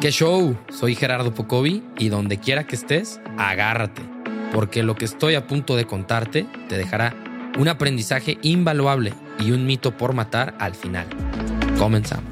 ¿Qué show? Soy Gerardo Pocovi y donde quiera que estés, agárrate, porque lo que estoy a punto de contarte te dejará un aprendizaje invaluable y un mito por matar al final. Comenzamos.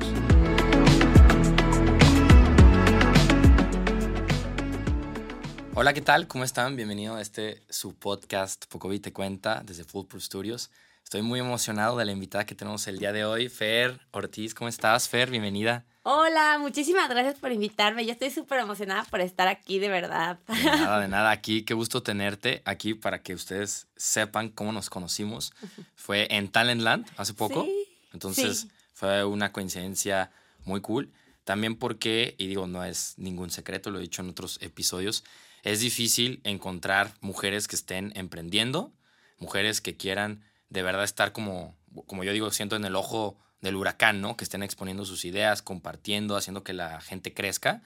Hola, ¿qué tal? ¿Cómo están? Bienvenido a este su podcast Pocovi te cuenta desde Foolproof Studios. Estoy muy emocionado de la invitada que tenemos el día de hoy, Fer Ortiz. ¿Cómo estás, Fer? Bienvenida. Hola, muchísimas gracias por invitarme. Yo estoy súper emocionada por estar aquí, de verdad. De nada, de nada. Aquí, qué gusto tenerte aquí para que ustedes sepan cómo nos conocimos. Fue en Talentland hace poco. Sí, Entonces sí. fue una coincidencia muy cool. También porque, y digo, no es ningún secreto, lo he dicho en otros episodios, es difícil encontrar mujeres que estén emprendiendo, mujeres que quieran de verdad estar como, como yo digo, siento en el ojo del huracán, ¿no? Que estén exponiendo sus ideas, compartiendo, haciendo que la gente crezca.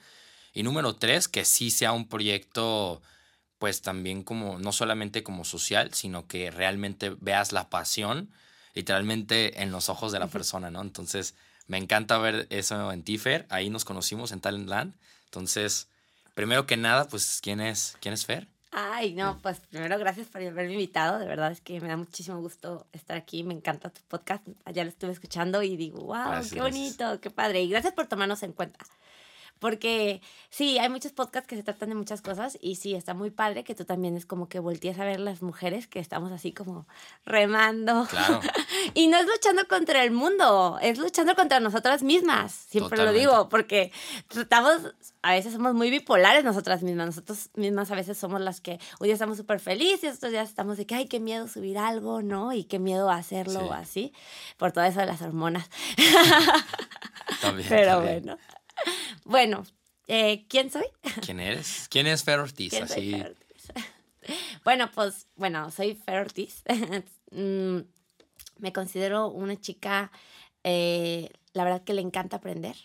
Y número tres, que sí sea un proyecto, pues también como, no solamente como social, sino que realmente veas la pasión literalmente en los ojos de la persona, ¿no? Entonces, me encanta ver eso en Tifer. Ahí nos conocimos en Talentland. Entonces, primero que nada, pues, ¿quién es, quién es Fer? Ay, no, pues primero gracias por haberme invitado. De verdad es que me da muchísimo gusto estar aquí. Me encanta tu podcast. Allá lo estuve escuchando y digo, wow, Gracias, qué gracias. bonito, qué padre. Y gracias por tomarnos en cuenta. Porque sí, hay muchos podcasts que se tratan de muchas cosas y sí, está muy padre que tú también es como que voltees a ver las mujeres que estamos así como remando. Claro. Y no es luchando contra el mundo, es luchando contra nosotras mismas. Siempre lo Totalmente. digo, porque tratamos, a veces somos muy bipolares nosotras mismas. Nosotros mismas a veces somos las que un día estamos súper felices, otros días estamos de que, ay, qué miedo subir algo, ¿no? Y qué miedo hacerlo Sí. o así, por todo eso de las hormonas. También, Pero también. bueno. Bueno, eh, ¿quién soy? ¿Quién eres? ¿Quién es Fer Ortiz? ¿Quién? Así, Fer Ortiz. bueno, pues, bueno, soy Fer Ortiz. Me considero una chica, eh, la verdad que le encanta aprender.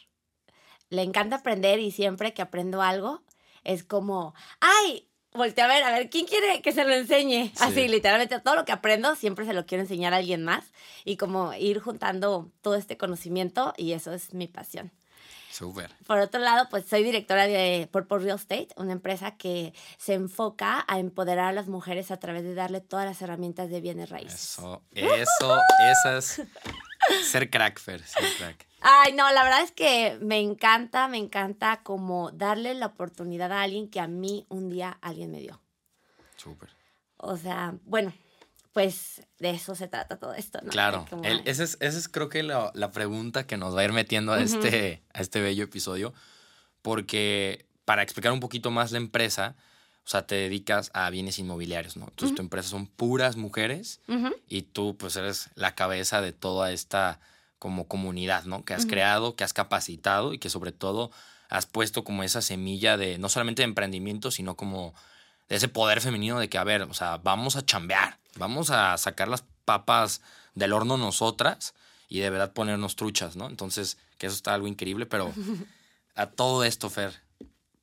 Le encanta aprender y siempre que aprendo algo es como, ay, volteé a ver, a ver, ¿quién quiere que se lo enseñe? Sí. Así, literalmente, todo lo que aprendo siempre se lo quiero enseñar a alguien más y como ir juntando todo este conocimiento y eso es mi pasión. Súper. Por otro lado, pues soy directora de Purple Real Estate, una empresa que se enfoca a empoderar a las mujeres a través de darle todas las herramientas de bienes raíces. Eso, eso, esas. Ser crack, Fer, ser crack. Ay, no, la verdad es que me encanta, me encanta como darle la oportunidad a alguien que a mí un día alguien me dio. Súper. O sea, bueno, pues de eso se trata todo esto, ¿no? Claro, Como- el- esa es, esa es creo que la, la pregunta que nos va a ir metiendo a, este, a este bello episodio, porque para explicar un poquito más la empresa, o sea, te dedicas a bienes inmobiliarios, ¿no? Entonces tu empresa son puras mujeres y tú pues eres la cabeza de toda esta como comunidad, ¿no? Que has creado, que has capacitado y que sobre todo has puesto como esa semilla de no solamente de emprendimiento, sino como de ese poder femenino de que, a ver, o sea, vamos a chambear, vamos a sacar las papas del horno nosotras y de verdad ponernos truchas, ¿no? Entonces, que eso está algo increíble, pero a todo esto, Fer,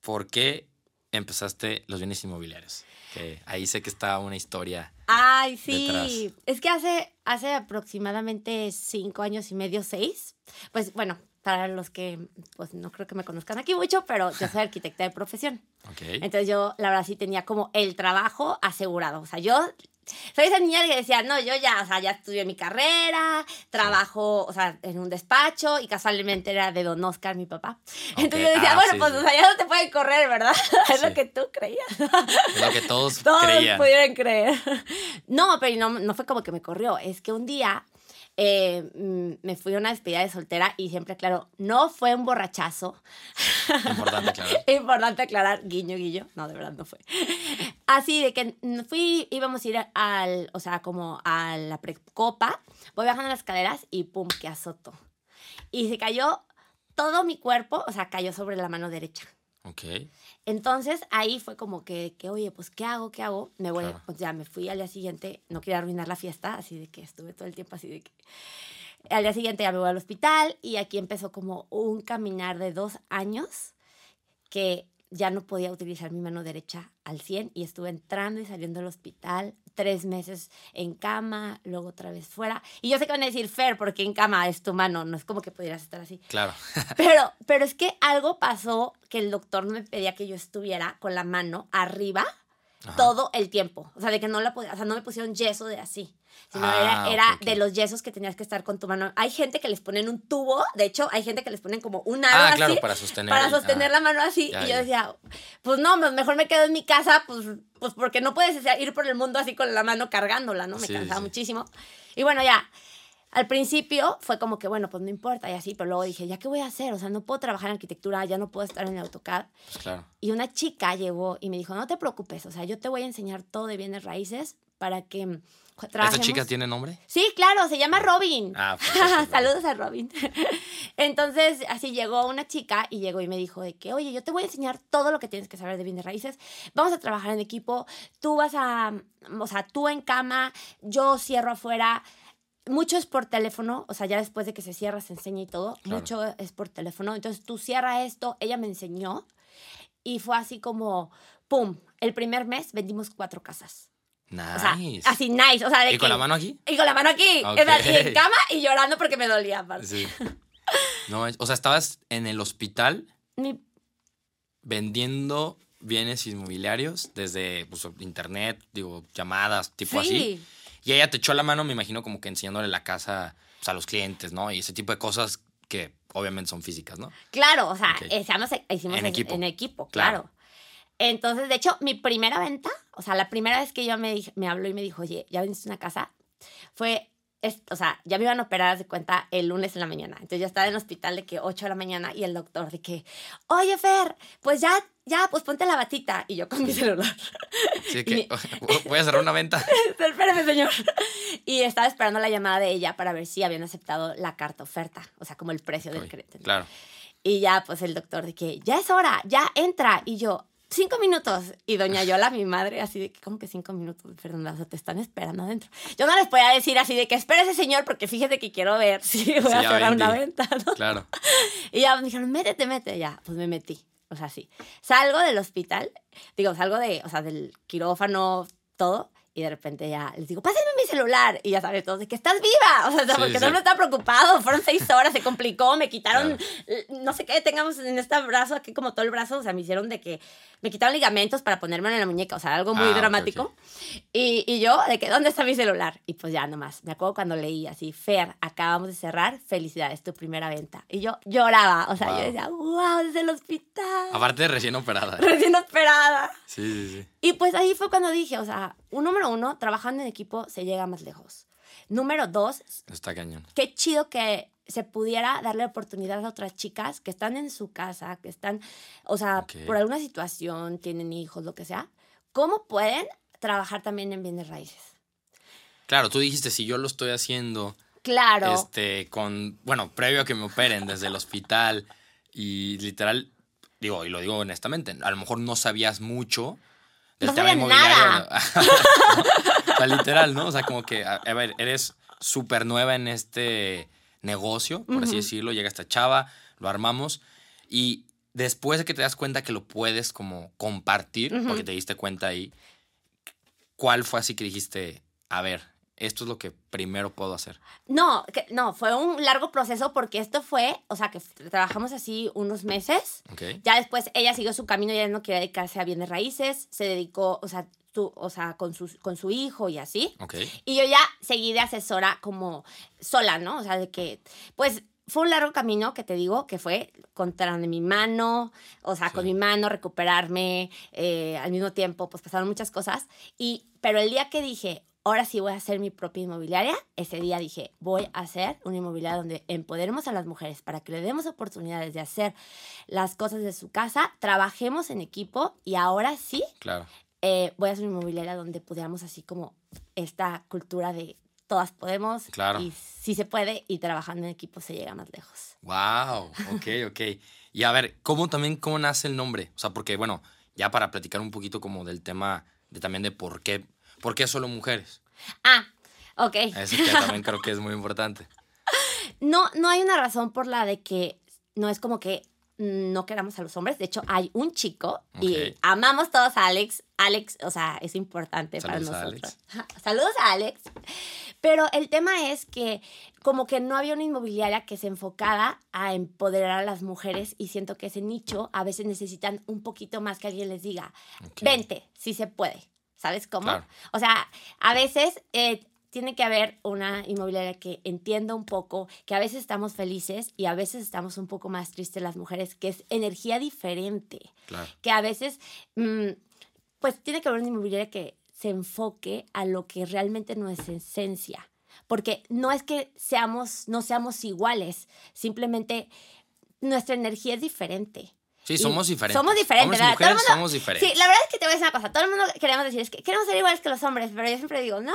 ¿por qué empezaste los bienes inmobiliarios? Que ahí sé que está una historia. Ay, sí. detrás. Es que hace, hace aproximadamente cinco años y medio, seis. Pues bueno, para los que pues no creo que me conozcan aquí mucho, pero yo soy arquitecta de profesión. Ok. Entonces yo, la verdad, sí tenía como el trabajo asegurado. O sea, yo soy esa niña que decía, no, yo ya, o sea, ya estudié mi carrera, trabajo, o sea, en un despacho y casualmente era de Don Oscar, mi papá. Entonces yo decía, Ah, bueno, sí, pues, sí. o sea, ya no te pueden correr, ¿verdad? es Sí. lo que tú creías. Es lo que todos, Todos creían. pudieron creer. No, pero no, no fue como que me corrió. Es que un día eh, mm, me fui a una despedida de soltera y siempre, claro, no fue un borrachazo. Importante, claro. Importante aclarar, guiño, guiño. No, de verdad no fue. Así de que fui, íbamos a ir al, o sea, como a la precopa. Voy bajando las escaleras y pum, que azoto. Y se cayó todo mi cuerpo, o sea, cayó sobre la mano derecha. Ok. Entonces ahí fue como que, que, oye, pues, ¿qué hago? ¿Qué hago? Me voy, Claro. pues ya me fui al día siguiente, no quería arruinar la fiesta, así de que estuve todo el tiempo así de que... Al día siguiente ya me voy al hospital y aquí empezó como un caminar de dos años que ya no podía utilizar mi mano derecha al 100 y estuve entrando y saliendo del hospital tres meses en cama, luego otra vez fuera. Y yo sé que van a decir Fer, porque en cama es tu mano, no es como que pudieras estar así. Claro. Pero, pero es que algo pasó que el doctor me pedía que yo estuviera con la mano arriba Ajá. todo el tiempo. O sea, de que no la podía, o sea, no me pusieron yeso de así. Sino Ah, era, ok. de los yesos que tenías que estar con tu mano. Hay gente que les ponen un tubo, de hecho, hay gente que les ponen como un aro Ah, así claro, para sostener. para sostener ah. la mano así. Ya, y yo decía, pues no, pues mejor me quedo en mi casa, pues, pues porque no puedes ir por el mundo así con la mano cargándola, ¿no? Me Sí, cansaba sí. muchísimo. Y bueno, ya, al principio fue como que, bueno, pues no importa y así, pero luego dije, ¿ya qué voy a hacer? O sea, no puedo trabajar en arquitectura, ya no puedo estar en el AutoCAD. Pues claro. Y una chica llegó y me dijo, no te preocupes, o sea, yo te voy a enseñar todo de bienes raíces para que ¿Esta trabajemos. chica tiene nombre? Sí, claro, se llama Robin. Ah, perfecto. Saludos a Robin. Entonces, así llegó una chica y llegó y me dijo de que, oye, yo te voy a enseñar todo lo que tienes que saber de bienes raíces. Vamos a trabajar en equipo. Tú vas a, o sea, tú en cama, yo cierro afuera. Mucho es por teléfono, o sea, ya después de que se cierra, se enseña y todo. Claro. Mucho es por teléfono. Entonces, tú cierra esto. Ella me enseñó y fue así como, ¡pum! El primer mes vendimos cuatro casas. O sea, Nice. así nice. O sea, de ¿Y con que- la mano aquí? y con la mano aquí, Ok. o sea, y en cama y llorando porque me dolía. aparte. Sí. No, o sea, estabas en el hospital Mi- vendiendo bienes inmobiliarios desde pues, internet, digo, llamadas, tipo así. sí, Y ella te echó la mano, me imagino, como que enseñándole la casa pues, a los clientes, ¿no? Y ese tipo de cosas que obviamente son físicas, ¿no? claro, o sea, Ok. hicimos, hicimos En en, equipo. en equipo, Claro. claro. Entonces, de hecho, mi primera venta, o sea, la primera vez que ella me, dij- me habló y me dijo, oye, ¿ya vendiste una casa? Fue, es- o sea, ya me iban a operar de cuenta el lunes en la mañana. Entonces yo estaba en el hospital de que 8 de la mañana y el doctor de que, oye, Fer, pues ya, ya, pues ponte la batita. Y yo con mi celular. Así que voy a cerrar una venta. Espérame, señor. Y estaba esperando la llamada de ella para ver si habían aceptado la carta oferta, o sea, como el precio del crédito. Claro. Y ya, pues el doctor de que ya es hora, ya entra. Y yo, cinco minutos. Y doña Yola, mi madre, así de que, ¿cómo que cinco minutos? Fernanda, o sea, te están esperando adentro. Yo no les podía decir así de que espere ese señor, porque fíjate que quiero ver si voy Sí, a cerrar una venta, ¿no? Claro. Y ya me dijeron, métete, métete. Ya, pues me metí. O sea, sí. Salgo del hospital, digo, salgo de, o sea, del quirófano, todo. Y de repente ya les digo, pásenme mi celular. Y ya sabes, todos de que estás viva. O sea, Sí, porque sí. no me está preocupado. Fueron seis horas, se complicó, me quitaron, eh, no sé qué, tengamos en este brazo, aquí como todo el brazo. O sea, me hicieron de que me quitaron ligamentos para ponérmelo en la muñeca. O sea, algo muy Ah, dramático. ok. Y, y yo, de que, ¿dónde está mi celular? Y pues ya nomás, me acuerdo cuando leí así, Fer, acabamos de cerrar, felicidades, tu primera venta. Y yo lloraba, o sea, Wow. yo decía, wow, desde el hospital. Aparte de recién operada. Recién operada. Sí, sí, sí. Y pues ahí fue cuando dije, o sea, un número uno, trabajando en equipo se llega más lejos. Número dos, Está cañón. qué chido que se pudiera darle oportunidad a otras chicas que están en su casa, que están, o sea, por alguna situación, tienen hijos, lo que sea, ¿cómo pueden trabajar también en bienes raíces? Claro, tú dijiste, si yo lo estoy haciendo Claro. este, con, bueno, previo a que me operen desde el hospital y literal, digo, y lo digo honestamente, a lo mejor no sabías mucho del No tema inmobiliario. o sea, literal, ¿no? O sea, como que, a, a ver, eres súper nueva en este negocio, por así decirlo, llega esta chava, lo armamos y después de que te das cuenta que lo puedes como compartir, porque te diste cuenta ahí, ¿cuál fue así que dijiste, a ver, esto es lo que primero puedo hacer? No, que, no, fue un largo proceso porque esto fue, o sea, que trabajamos así unos meses. Ya después ella siguió su camino, ya no quería dedicarse a bienes raíces, se dedicó, o sea, tú, o sea con, su, con su hijo y así. Y yo ya seguí de asesora como sola, ¿no? O sea, de que, pues fue un largo camino que te digo que fue contra mi mano, o sea, Sí. con mi mano recuperarme, eh, al mismo tiempo, pues pasaron muchas cosas. Y, pero el día que dije, ahora sí voy a hacer mi propia inmobiliaria, ese día dije, voy a hacer una inmobiliaria donde empoderemos a las mujeres para que le demos oportunidades de hacer las cosas de su casa, trabajemos en equipo y ahora sí Claro. eh, voy a hacer una inmobiliaria donde pudiéramos así como esta cultura de todas podemos Claro. y si se puede y trabajando en equipo se llega más lejos. Wow, ok, ok. Y a ver, ¿cómo también, cómo nace el nombre? O sea, porque, bueno, ya para platicar un poquito como del tema de también de por qué, por qué solo mujeres. Ah, ok. Eso que también creo que es muy importante. No, no hay una razón por la de que no es como que no queramos a los hombres. De hecho, hay un chico y amamos todos a Alex. Alex, o sea, es importante Saludos a para nosotros. Alex. Saludos a Alex. Pero el tema es que como que no había una inmobiliaria que se enfocara a empoderar a las mujeres y siento que ese nicho a veces necesitan un poquito más que alguien les diga, vente, si se puede. ¿Sabes cómo? Claro. O sea, a veces eh, tiene que haber una inmobiliaria que entienda un poco que a veces estamos felices y a veces estamos un poco más tristes las mujeres, que es energía diferente Claro. que a veces, mm, pues tiene que haber una inmobiliaria que se enfoque a lo que realmente no es esencia. Porque no es que seamos, no seamos iguales, simplemente nuestra energía es diferente. Sí, somos diferentes. Somos diferentes, ¿verdad? Mujeres mundo- somos diferentes. Sí, la verdad es que te voy a decir una cosa. Todo el mundo queremos decir, es que queremos ser iguales que los hombres, pero yo siempre digo, no,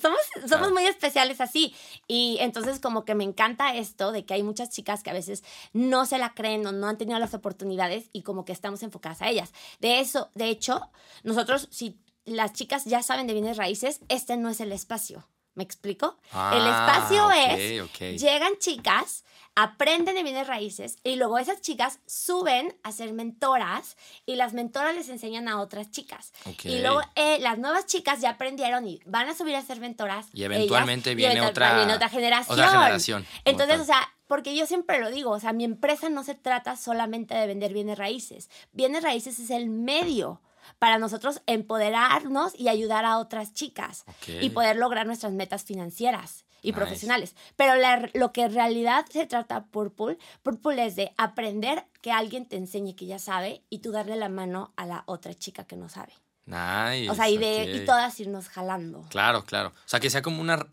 somos, somos Claro. muy especiales así. Y entonces como que me encanta esto de que hay muchas chicas que a veces no se la creen o no han tenido las oportunidades y como que estamos enfocadas a ellas. De eso, de hecho, nosotros, si las chicas ya saben de bienes raíces, este no es el espacio. ¿Me explico? el Ah, espacio es, llegan chicas, aprenden de bienes raíces y luego esas chicas suben a ser mentoras y las mentoras les enseñan a otras chicas. Y luego eh, las nuevas chicas ya aprendieron y van a subir a ser mentoras. Y eventualmente ellas, viene otra- viene otra generación. otra generación, Entonces, tal. o sea, porque yo siempre lo digo, o sea, mi empresa no se trata solamente de vender bienes raíces. Bienes raíces es el medio para nosotros empoderarnos y ayudar a otras chicas Ok. y poder lograr nuestras metas financieras y Nice. profesionales. Pero la- lo que en realidad se trata Purple, Purple es de aprender que alguien te enseñe que ya sabe y tú darle la mano a la otra chica que no sabe. Nice, O sea, y, de, y ok. todas irnos jalando. Claro, claro. O sea, que sea como una...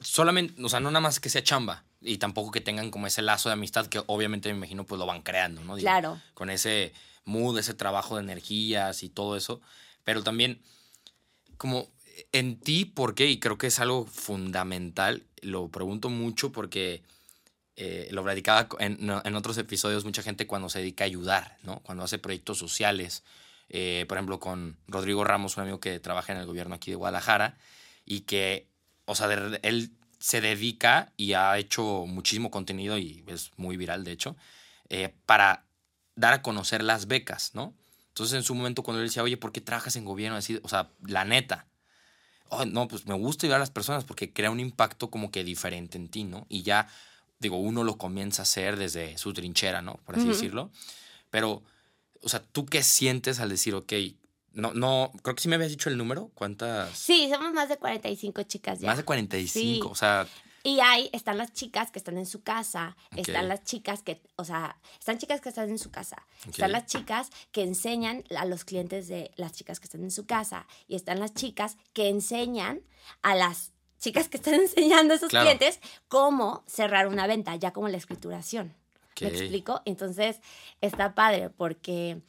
Solamente, o sea, no nada más que sea chamba. Y tampoco que tengan como ese lazo de amistad que obviamente me imagino pues lo van creando, ¿no? Digo, Claro. Con ese mood, ese trabajo de energías y todo eso. Pero también como en ti, ¿por qué? Y creo que es algo fundamental. Lo pregunto mucho porque eh, lo platicaba en, en otros episodios, mucha gente cuando se dedica a ayudar, ¿no? Cuando hace proyectos sociales. eh, por ejemplo, con Rodrigo Ramos, un amigo que trabaja en el gobierno aquí de Guadalajara y que, o sea, él se dedica y ha hecho muchísimo contenido y es muy viral, de hecho, eh, para dar a conocer las becas, ¿no? Entonces, en su momento, cuando él decía, oye, ¿por qué trabajas en gobierno? Así, o sea, la neta. "Oh, no, pues me gusta ayudar a las personas porque crea un impacto como que diferente en ti, ¿no? Y ya, digo, uno lo comienza a hacer desde su trinchera, ¿no? Por así decirlo. Pero, o sea, ¿tú qué sientes al decir, ok, no, no, creo que sí me habías dicho el número, ¿cuántas? Sí, somos más de 45 chicas ya. Más de 45, Sí. o sea, Y hay, están las chicas que están en su casa, están las chicas que, o sea, están chicas que están en su casa, están las chicas que enseñan a los clientes de las chicas que están en su casa y están las chicas que enseñan a las chicas que están enseñando a esos Claro. clientes cómo cerrar una venta, ya como la escrituración. ¿Me explico? Entonces, está padre porque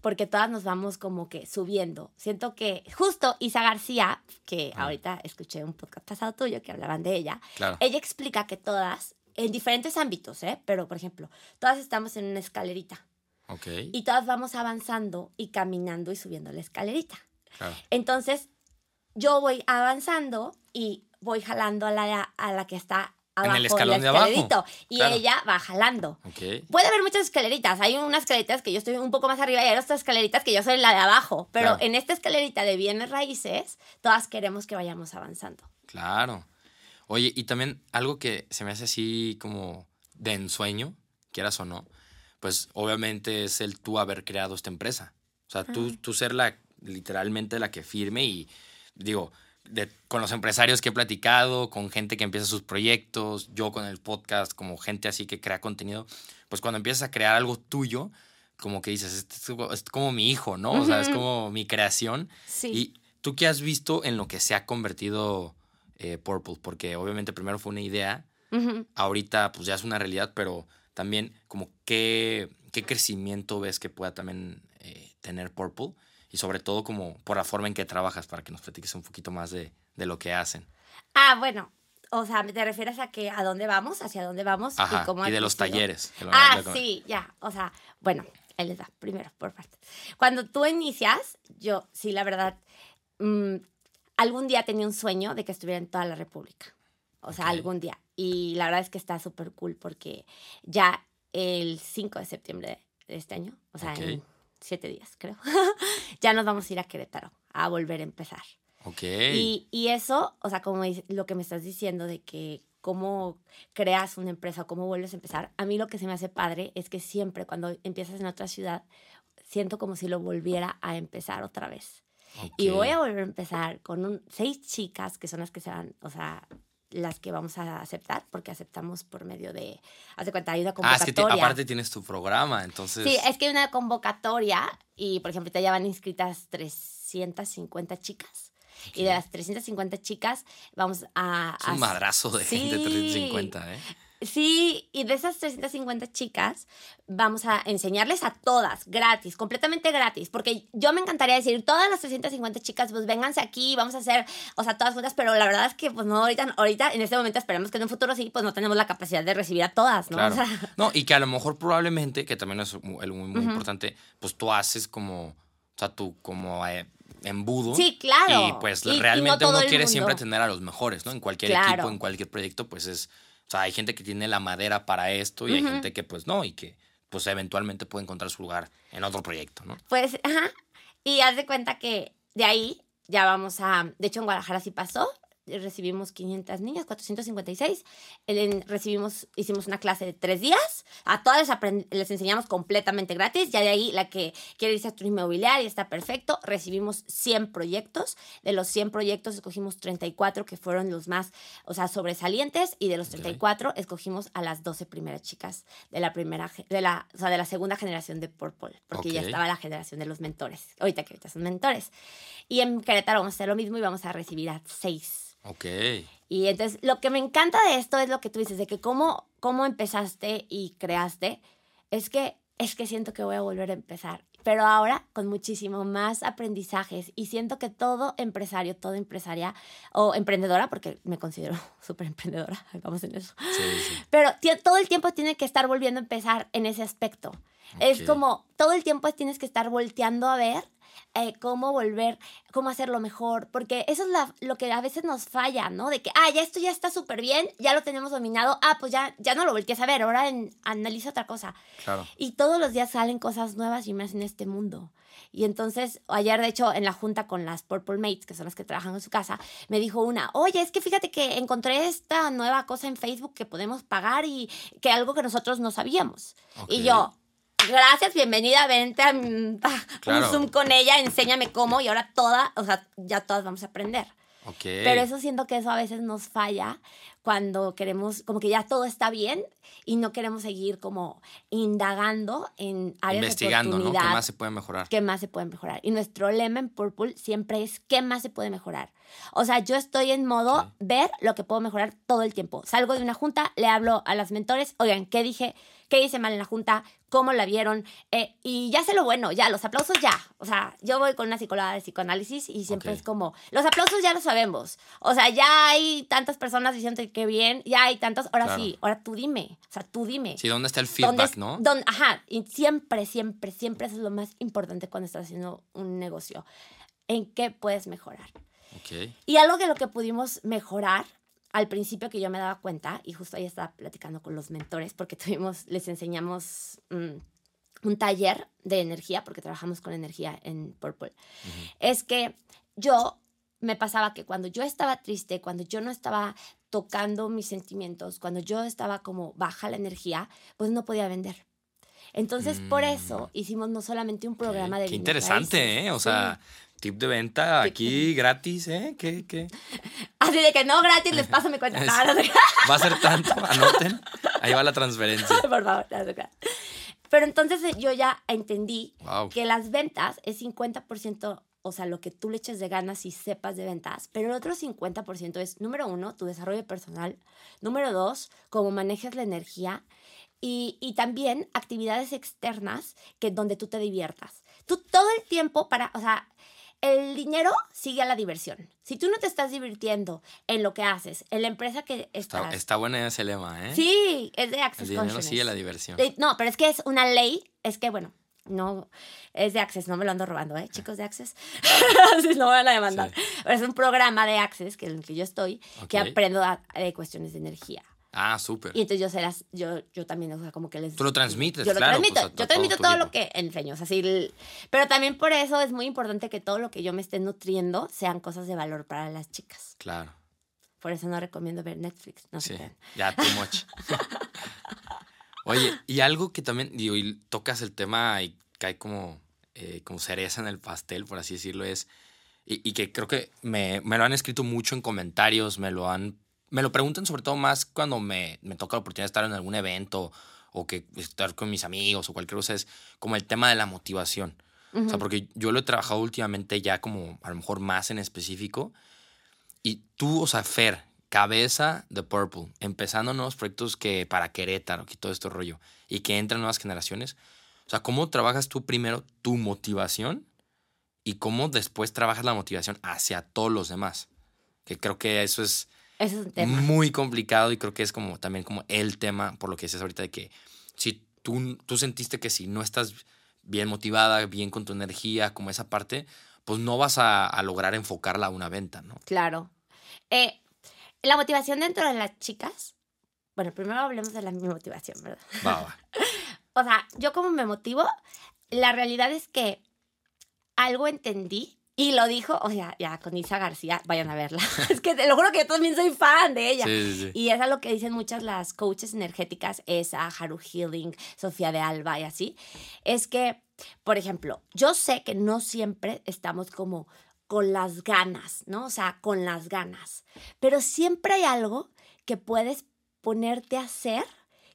porque todas nos vamos como que subiendo. Siento que justo Isa García, que Ah. ahorita escuché un podcast pasado tuyo que hablaban de ella, Claro. ella explica que todas, en diferentes ámbitos, ¿eh? Pero, por ejemplo, todas estamos en una escalerita Ok, y todas vamos avanzando y caminando y subiendo la escalerita. claro. Entonces, yo voy avanzando y voy jalando a la, a la que está abajo el escalón de abajo. Y Claro. ella va jalando. Puede haber muchas escaleritas. Hay unas escaleritas que yo estoy un poco más arriba y hay otras escaleritas que yo soy la de abajo. Pero Claro. en esta escalerita de bienes raíces, todas queremos que vayamos avanzando. Claro. Oye, y también algo que se me hace así como de ensueño, quieras o no, pues obviamente es el tú haber creado esta empresa. O sea, tú, tú ser la, literalmente la que firme y digo, de- con los empresarios que he platicado, con gente que empieza sus proyectos, yo con el podcast, como gente así que crea contenido, pues cuando empiezas a crear algo tuyo, como que dices, este es, como- es como mi hijo, ¿no? O sea, es como mi creación. Sí. ¿Y tú qué has visto en lo que se ha convertido eh, Purple? Porque obviamente primero fue una idea, Ujú. ahorita pues ya es una realidad, pero también como qué, qué crecimiento ves que pueda también eh, tener Purple y sobre todo como por la forma en que trabajas para que nos platiques un poquito más de, de lo que hacen. Ah, bueno. O sea, ¿te refieres a que a dónde vamos? ¿Hacia dónde vamos? Ajá, cómo y de los talleres. lo- Ah, lo- sí, ya. O sea, bueno, él les da primero por parte. Cuando tú inicias, yo sí, la verdad, mm, algún día tenía un sueño de que estuviera en toda la República. O sea, algún día. Y la verdad es que está súper cool porque ya el 5 de septiembre de este año, o sea, Ok. en siete días, creo. ya nos vamos a ir a Querétaro a volver a empezar. Ok. Y, y eso, o sea, como lo que me estás diciendo de que cómo creas una empresa o cómo vuelves a empezar, a mí lo que se me hace padre es que siempre cuando empiezas en otra ciudad, siento como si lo volviera a empezar otra vez. Y voy a volver a empezar con un, seis chicas que son las que se van, o sea, las que vamos a aceptar, porque aceptamos por medio de, haz de cuenta, hay una Ah, es que convocatoria. aparte tienes tu programa, entonces. Sí, es que hay una convocatoria y, por ejemplo, ya van inscritas 350 chicas. Y de las 350 chicas vamos a... Es un madrazo de gente, Sí. 350, ¿eh? Sí, y de esas 350 chicas vamos a enseñarles a todas, gratis, completamente gratis, porque yo me encantaría decir, todas las 350 chicas, pues vénganse aquí, vamos a hacer, o sea, todas juntas, pero la verdad es que, pues no, ahorita, ahorita en este momento esperemos que en un futuro sí, pues no tenemos la capacidad de recibir a todas, ¿no? Claro. O sea, No, y que a lo mejor probablemente, que también es muy, muy, muy importante, pues tú haces como, o sea, tú como eh, embudo. Sí, claro. Y pues Y- y no realmente todo uno quiere mundo. siempre tener a los mejores, ¿no? En cualquier Claro. equipo, en cualquier proyecto, pues es, o sea, hay gente que tiene la madera para esto y hay gente que pues no y que pues eventualmente puede encontrar su lugar en otro proyecto, ¿no? Pues, ajá. Y haz de cuenta que de ahí ya vamos a. De hecho, en Guadalajara sí pasó. Recibimos 500 niñas, 456. El- en- recibimos, hicimos una clase de tres días. A todas les, les enseñamos completamente gratis. Ya de ahí, la que quiere irse a turismo inmobiliario está perfecto. Recibimos 100 proyectos. De los 100 proyectos escogimos 34 que fueron los más, o sea, sobresalientes. Y de los Ok. 34 escogimos a las 12 primeras chicas de la primera, de la, o sea, de la segunda generación de Purple. Porque ya Ok. estaba la generación de los mentores. Ahorita que ahorita son mentores. Y en Querétaro vamos a hacer lo mismo y vamos a recibir a seis. Ok. Y entonces lo que me encanta de esto es lo que tú dices, de que cómo, cómo empezaste y creaste, es que, es que siento que voy a volver a empezar, pero ahora con muchísimo más aprendizajes y siento que todo empresario, toda empresaria o emprendedora, porque me considero súper emprendedora, vamos en eso, Sí, sí. pero todo el tiempo tiene que estar volviendo a empezar en ese aspecto. Es Ok. como todo el tiempo tienes que estar volteando a ver eh, cómo volver, cómo hacerlo mejor, porque eso es la- lo que a veces nos falla, ¿no? De que, ah, ya esto ya está súper bien, ya lo tenemos dominado, ah, pues ya, ya no lo volteas a ver, ahora en- analiza otra cosa. Claro. Y todos los días salen cosas nuevas y más en este mundo. Y entonces, ayer de hecho, en la junta con las Purple Mates, que son las que trabajan en su casa, me dijo una, oye, es que fíjate que encontré esta nueva cosa en Facebook que podemos pagar y que algo que nosotros no sabíamos. Y Ok. yo, gracias, bienvenida, vente a, un- Claro. Zoom con ella, enséñame cómo y ahora toda, o sea, ya todas vamos a aprender. Ok. Pero eso siento que eso a veces nos falla cuando queremos, como que ya todo está bien y no queremos seguir como indagando en áreas Investigando, de ¿no? oportunidad. ¿Qué más se puede mejorar? ¿Qué más se puede mejorar? Y nuestro lema en Purple siempre es ¿qué más se puede mejorar? O sea, yo estoy en modo Ok. ver lo que puedo mejorar todo el tiempo. Salgo de una junta, le hablo a las mentores, oigan, ¿qué dije? ¿Qué hice mal en la junta? ¿Cómo la vieron? Eh, y ya sé lo bueno, ya, los aplausos ya. O sea, yo voy con una psicóloga de psicoanálisis y siempre Ok. es como, los aplausos ya lo sabemos. O sea, ya hay tantas personas diciendo que bien, ya hay tantos, ahora Claro. sí, ahora tú dime. O sea, tú dime. Sí, ¿dónde está el ¿Dónde feedback, es- no? dónde- ajá, y siempre, siempre, siempre eso es lo más importante cuando estás haciendo un negocio. ¿En qué puedes mejorar? Ok. Y algo que lo que pudimos mejorar al principio que yo me daba cuenta, y justo ahí estaba platicando con los mentores, porque tuvimos, les enseñamos mm, un taller de energía, porque trabajamos con energía en Purple, es que yo me pasaba que cuando yo estaba triste, cuando yo no estaba tocando mis sentimientos, cuando yo estaba como baja la energía, pues no podía vender. Entonces, por eso hicimos no solamente un programa Ok. de Qué interesante, ¿eh? O sí. sea, tip de venta aquí gratis, ¿eh? ¿Qué, qué? Así de que no, gratis, les paso mi cuenta. Es- No, no sé. Va a ser tanto, anoten. Ahí va la transferencia. Por favor, no crean. Pero entonces eh, yo ya entendí Wow. que las ventas es 50%, o sea, lo que tú le eches de ganas y sepas de ventas, pero el otro 50% es, número uno, tu desarrollo personal, número dos, cómo manejas la energía y, y también actividades externas que donde tú te diviertas. Tú todo el tiempo para, o sea, el dinero sigue a la diversión. Si tú no te estás divirtiendo en lo que haces, en la empresa que Está, estás... está buena ese lema, ¿eh? Sí, es de Access El dinero sigue la diversión. Eh, No, pero es que es una ley, es que bueno, no, es de Access, no me lo ando robando, ¿eh? Chicos de Access, no me van a demandar. Sí. Pero es un programa de Access, que es en el que yo estoy, que aprendo de cuestiones de energía. Ah, súper. Y entonces yo, se las, yo, yo también, o sea, como que les... Tú lo transmites, Yo lo claro, transmito, pues, yo transmito todo, lo que enseño, o sea, sí, pero también por eso es muy importante que todo lo que yo me esté nutriendo sean cosas de valor para las chicas. Claro. Por eso no recomiendo ver Netflix, no Sí, sé. ya, too much. Oye, y algo que también, digo, y tocas el tema y cae como, eh, como cereza en el pastel, por así decirlo, es, y, y que creo que me, me lo han escrito mucho en comentarios, me lo han, me lo preguntan sobre todo más cuando me, me toca la oportunidad de estar en algún evento o que estar con mis amigos o cualquier cosa, es como el tema de la motivación. O sea, porque yo lo he trabajado últimamente ya como a lo mejor más en específico. Y tú, o sea, Fer, cabeza de Purple, empezando nuevos proyectos que para Querétaro, que todo este rollo, y que entran nuevas generaciones. O sea, ¿cómo trabajas tú primero tu motivación y cómo después trabajas la motivación hacia todos los demás? Que creo que eso es Ese es un tema. muy complicado y creo que es como también como el tema, por lo que dices ahorita, de que si tú, tú sentiste que si no estás bien motivada, bien con tu energía, como esa parte, pues no vas a, a lograr enfocarla a una venta, ¿no? Claro. Eh, la motivación dentro de las chicas. Bueno, primero hablemos de la mi motivación, ¿verdad? Va, va. O sea, yo como me motivo, la realidad es que algo entendí y lo dijo, o sea, ya con Isa García, vayan a verla. es que te lo juro que yo también soy fan de ella. Sí, sí, sí. Y es a lo que dicen muchas las coaches energéticas, esa Haru Healing, Sofía de Alba y así. Es que, por ejemplo, yo sé que no siempre estamos como con las ganas, ¿no? O sea, con las ganas. Pero siempre hay algo que puedes ponerte a hacer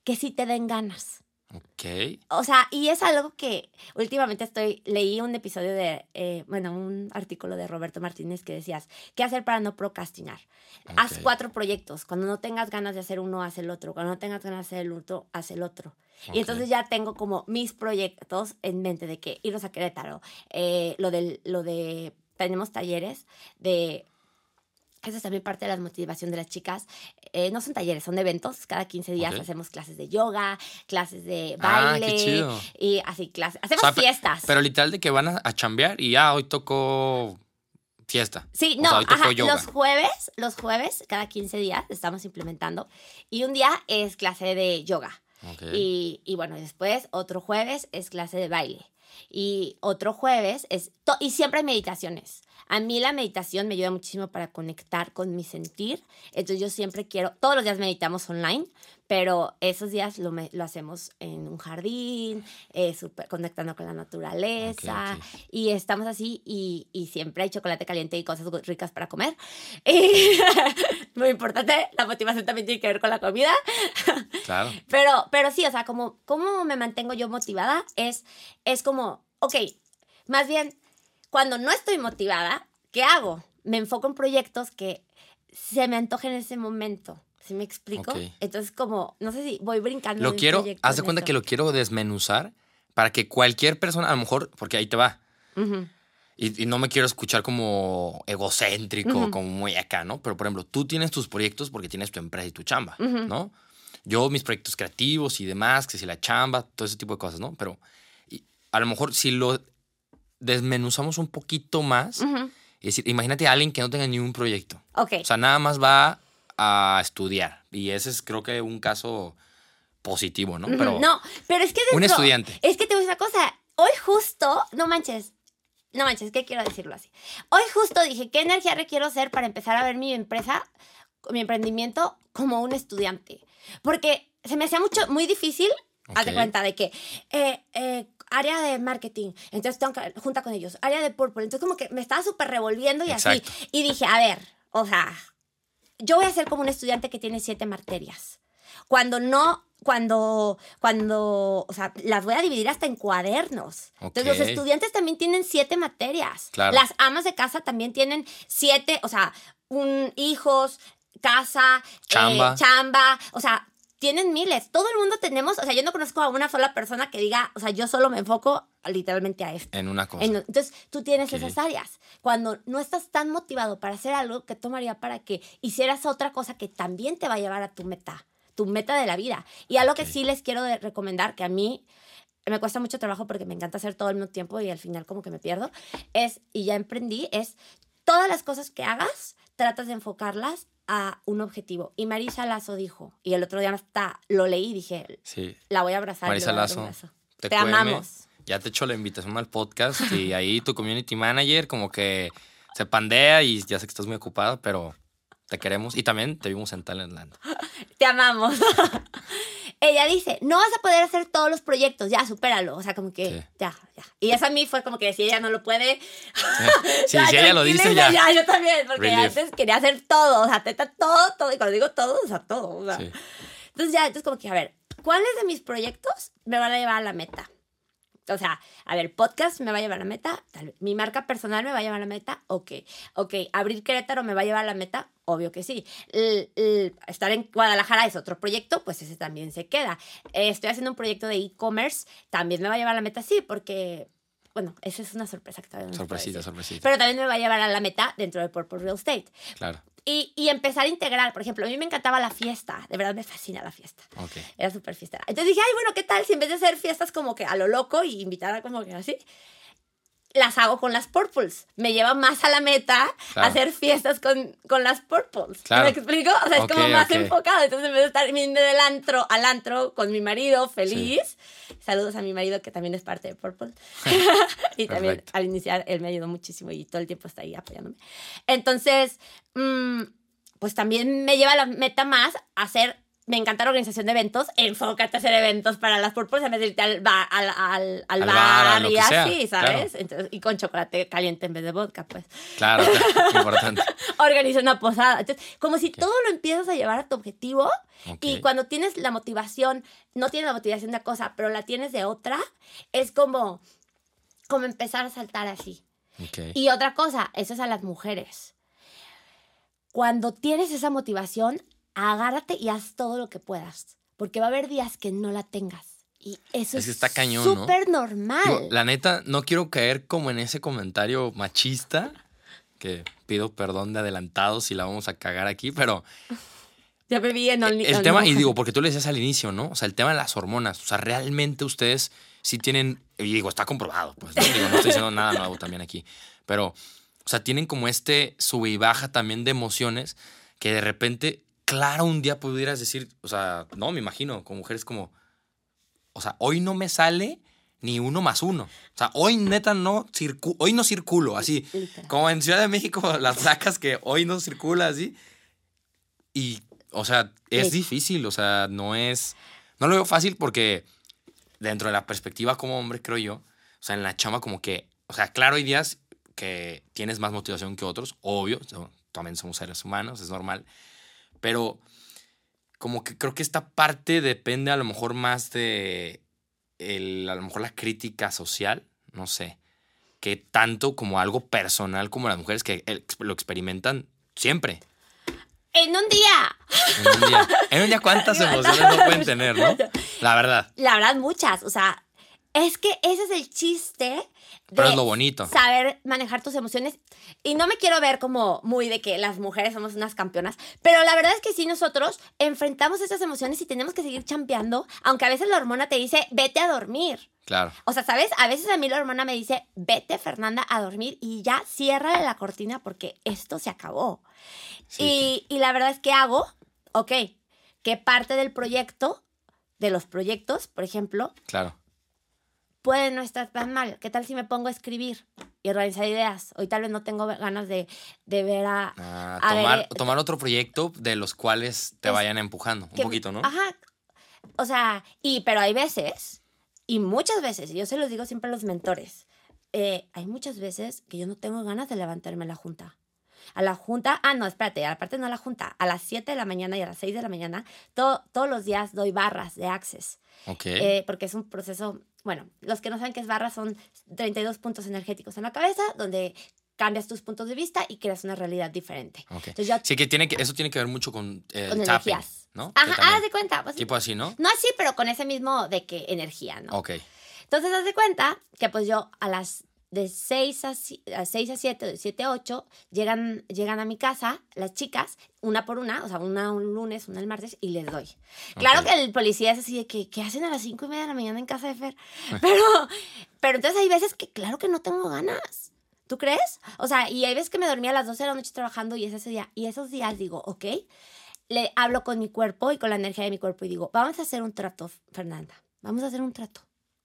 que sí te den ganas. Ok. O sea, y es algo que últimamente estoy, leí un episodio de, eh, bueno, un artículo de Roberto Martínez que decías, ¿qué hacer para no procrastinar? Haz cuatro proyectos. Cuando no tengas ganas de hacer uno, haz el otro. Cuando no tengas ganas de hacer el otro, haz el otro. Y entonces ya tengo como mis proyectos en mente de que irnos a Querétaro, eh, lo, del, lo de, tenemos talleres de... Eso es también parte de la motivación de las chicas. Eh, no son talleres, son eventos. Cada 15 días hacemos clases de yoga, clases de Ah, baile. qué chido. Y así clases. Hacemos O sea, pe- fiestas. Pero literal de que van a, a chambear y ya hoy tocó fiesta. Sí, O no, sea, hoy tocó ajá, yoga. los jueves, los jueves, cada 15 días estamos implementando. Y un día es clase de yoga. Y, y bueno, después otro jueves es clase de baile. Y otro jueves es... y siempre hay meditaciones. A mí la meditación me ayuda muchísimo para conectar con mi sentir. Entonces yo siempre quiero... Todos los días meditamos online, pero esos días lo, hacemos en un jardín, eh, súper- conectando con la naturaleza. Y estamos así y, y siempre hay chocolate caliente y cosas ricas para comer. Y muy importante, la motivación también tiene que ver con la comida. Claro. Pero, pero sí, o sea, como, ¿cómo me mantengo yo motivada? Es, es como, ok, más bien, cuando no estoy motivada, ¿qué hago? Me enfoco en proyectos que se me antojen en ese momento. ¿Sí me explico? Entonces, como, no sé si voy brincando. Lo quiero, haz de en cuenta que lo quiero desmenuzar para que cualquier persona, a lo mejor, porque ahí te va. Y, y no me quiero escuchar como egocéntrico, como muy acá, ¿no? Pero, por ejemplo, tú tienes tus proyectos porque tienes tu empresa y tu chamba. ¿no? Yo, mis proyectos creativos y demás, que si la chamba, todo ese tipo de cosas, ¿no? Pero y a lo mejor si lo desmenuzamos un poquito más, Ujú. es decir, imagínate a alguien que no tenga ni un proyecto. Ok. O sea, nada más va a estudiar. Y ese es, creo que, un caso positivo, ¿no? Pero no, pero es que un estudiante. Es que te voy a decir una cosa. Hoy justo, no manches, no manches, ¿qué quiero decirlo así? Hoy justo dije, ¿qué energía requiero ser para empezar a ver mi empresa, mi emprendimiento como un estudiante? Porque se me hacía mucho, muy difícil, haz de cuenta de que eh, eh, área de marketing, entonces tengo que junta con ellos, área de purple, entonces como que me estaba súper revolviendo y Exacto. así. Y dije, a ver, o sea, yo voy a ser como un estudiante que tiene siete materias. Cuando no, cuando, cuando, o sea, las voy a dividir hasta en cuadernos. Entonces, los estudiantes también tienen siete materias. Claro. Las amas de casa también tienen siete, o sea, un, hijos, casa, eh, Chamba. chamba, o sea, tienen miles. Todo el mundo tenemos, o sea, yo no conozco a una sola persona que diga, o sea, yo solo me enfoco literalmente a esto. En una cosa. En- entonces, tú tienes Ok. esas áreas. Cuando no estás tan motivado para hacer algo, ¿qué tomaría para que hicieras otra cosa que también te va a llevar a tu meta? Tu meta de la vida. Y algo que Ok. sí les quiero recomendar, que a mí me cuesta mucho trabajo porque me encanta hacer todo al mismo tiempo y al final como que me pierdo, es, y ya emprendí, es todas las cosas que hagas, tratas de enfocarlas a un objetivo. Y Marisa Lazo dijo, y el otro día hasta lo leí y dije, Sí. la voy a abrazar. Marisa Lazo, te, Te amamos. Ya te echo la invitación al podcast y ahí tu community manager como que se pandea y ya sé que estás muy ocupada, pero te queremos. Y también te vimos en Talentland. Te amamos. Ella dice, no vas a poder hacer todos los proyectos, ya, supéralo. O sea, como que, Sí. ya, ya. Y eso a mí fue como que si ella no lo puede, Sí, si ella lo dice ya. Ya, yo también, porque Relief. antes quería hacer todo, o sea, teta, todo, todo. Y cuando digo todo, o sea, todo. o sea. Sí. Entonces ya, entonces como que, a ver, ¿cuáles de mis proyectos me van a llevar a la meta? O sea, a ver, podcast me va a llevar la meta, tal vez. Mi marca personal me va a llevar la meta, ok. Ok, abrir Querétaro me va a llevar a la meta, obvio que sí. L- estar en Guadalajara es otro proyecto, pues ese también se queda. Estoy haciendo un proyecto de e-commerce, también me va a llevar la meta, sí, porque, bueno, esa es una sorpresa que todavía no Sorpresita, sorpresita. Pero también me va a llevar a la meta dentro de Purple Real Estate. Claro. Y, y empezar a integrar, por ejemplo, a mí me encantaba la fiesta, de verdad me fascina la fiesta. Ok. Era súper fiestera. Entonces dije, ay, bueno, ¿qué tal si en vez de hacer fiestas como que a lo loco y invitar a como que así, las hago con las purples? Me lleva más a la meta Claro. hacer fiestas con, con las purples. Claro. ¿Me explico? O sea, es Ok, como más ok. enfocado. Entonces, en vez de estar yendo del antro al antro con mi marido feliz, saludos a mi marido que también es parte de Purple. y también Perfecto. al iniciar él me ayudó muchísimo y todo el tiempo está ahí apoyándome. Entonces, mm, pues también me lleva a la meta más a hacer. Me encanta la organización de eventos. Enfócate a hacer eventos para las purples en vez de irte al, ba- al, al, bar, bar, y sea, así, ¿sabes? claro. Entonces, y con chocolate caliente en vez de vodka, pues. Claro, claro, importante. Organiza una posada. Entonces, como si todo lo empiezas a llevar a tu objetivo y cuando tienes la motivación, no tienes la motivación de una cosa, pero la tienes de otra, es como, como empezar a saltar así. Y otra cosa, eso es a las mujeres. Cuando tienes esa motivación, agárrate y haz todo lo que puedas. Porque va a haber días que no la tengas. Y eso Es que está cañón, ¿no? súper normal. Digo, la neta, no quiero caer como en ese comentario machista, que pido perdón de adelantado si la vamos a cagar aquí, pero ya me vi en el Only tema, y digo, porque tú le decías al inicio, ¿no? O sea, el tema de las hormonas, o sea, realmente ustedes sí tienen, y digo, está comprobado, pues, ¿no? Digo, no estoy diciendo nada nuevo también aquí, pero, o sea, tienen como este sube y baja también de emociones que de repente, claro, un día pudieras decir, o sea, no, me imagino, con mujeres como, o sea, hoy no me sale ni uno más uno. O sea, hoy neta no circu hoy no circulo, así. Literal. Como en Ciudad de México las sacas que hoy no circula así. Y, o sea, es Sí. difícil, o sea, no es... No lo veo fácil porque dentro de la perspectiva como hombre, creo yo, o sea, en la chama como que, o sea, claro, hay días que tienes más motivación que otros, obvio, también somos seres humanos, es normal, pero como que creo que esta parte depende a lo mejor más de el, a lo mejor la crítica social, no sé, que tanto como algo personal como las mujeres que lo experimentan siempre. En un día. En un día, en un día cuántas emociones no pueden tener, ¿no? La verdad. La verdad, muchas. O sea, es que ese es el chiste. Pero de es lo bonito. Saber manejar tus emociones. Y no me quiero ver como muy de que las mujeres somos unas campeonas. Pero la verdad es que sí, nosotros enfrentamos esas emociones y tenemos que seguir champeando. Aunque a veces la hormona te dice, vete a dormir. Claro. O sea, ¿sabes? A veces a mí la hormona me dice, vete, Fernanda, a dormir y ya cierra la cortina porque esto se acabó. Sí, y, y la verdad es que hago, ok, que parte del proyecto, de los proyectos, por ejemplo, Claro. Puede no estar tan mal. ¿Qué tal si me pongo a escribir y organizar ideas? Hoy tal vez no tengo ganas de, de ver a... Ah, a ver, tomar, eh, tomar otro proyecto de los cuales te Es- vayan empujando un que- poquito, ¿no? Ajá. O sea, y pero hay veces, y muchas veces, y yo se los digo siempre a los mentores, eh, hay muchas veces que yo no tengo ganas de levantarme a la junta. A la junta, ah, no, espérate, aparte no a la junta, a las 7 de la mañana y a las 6 de la mañana, to- todos los días doy barras de Access, Ok. eh, porque es un proceso, bueno, los que no saben qué es barras son 32 puntos energéticos en la cabeza, donde cambias tus puntos de vista y creas una realidad diferente. ok. Entonces yo Sí, que tiene que, eso tiene que ver mucho con eh, con tapping, energías. ¿no? Ajá, también- haz de cuenta. Pues, Tipo así, ¿no? no así, pero con ese mismo de que energía, ¿no? Ok. Entonces, haz de cuenta que pues yo a las de 6 a, si- a 6 a 7, de 7 a 8, llegan, llegan a mi casa las chicas, una por una, o sea, una un lunes, una el martes, y les doy. Claro que el policía es así de que, ¿qué hacen a las 5 y media de la mañana en casa de Fer? Pero, pero entonces hay veces que claro que no tengo ganas. ¿Tú crees? O sea, y hay veces que me dormía a las 12 de la noche trabajando y es ese día. Y esos días digo, ok, le hablo con mi cuerpo y con la energía de mi cuerpo y digo, vamos a hacer un trato, Fernanda. Vamos a hacer un trato.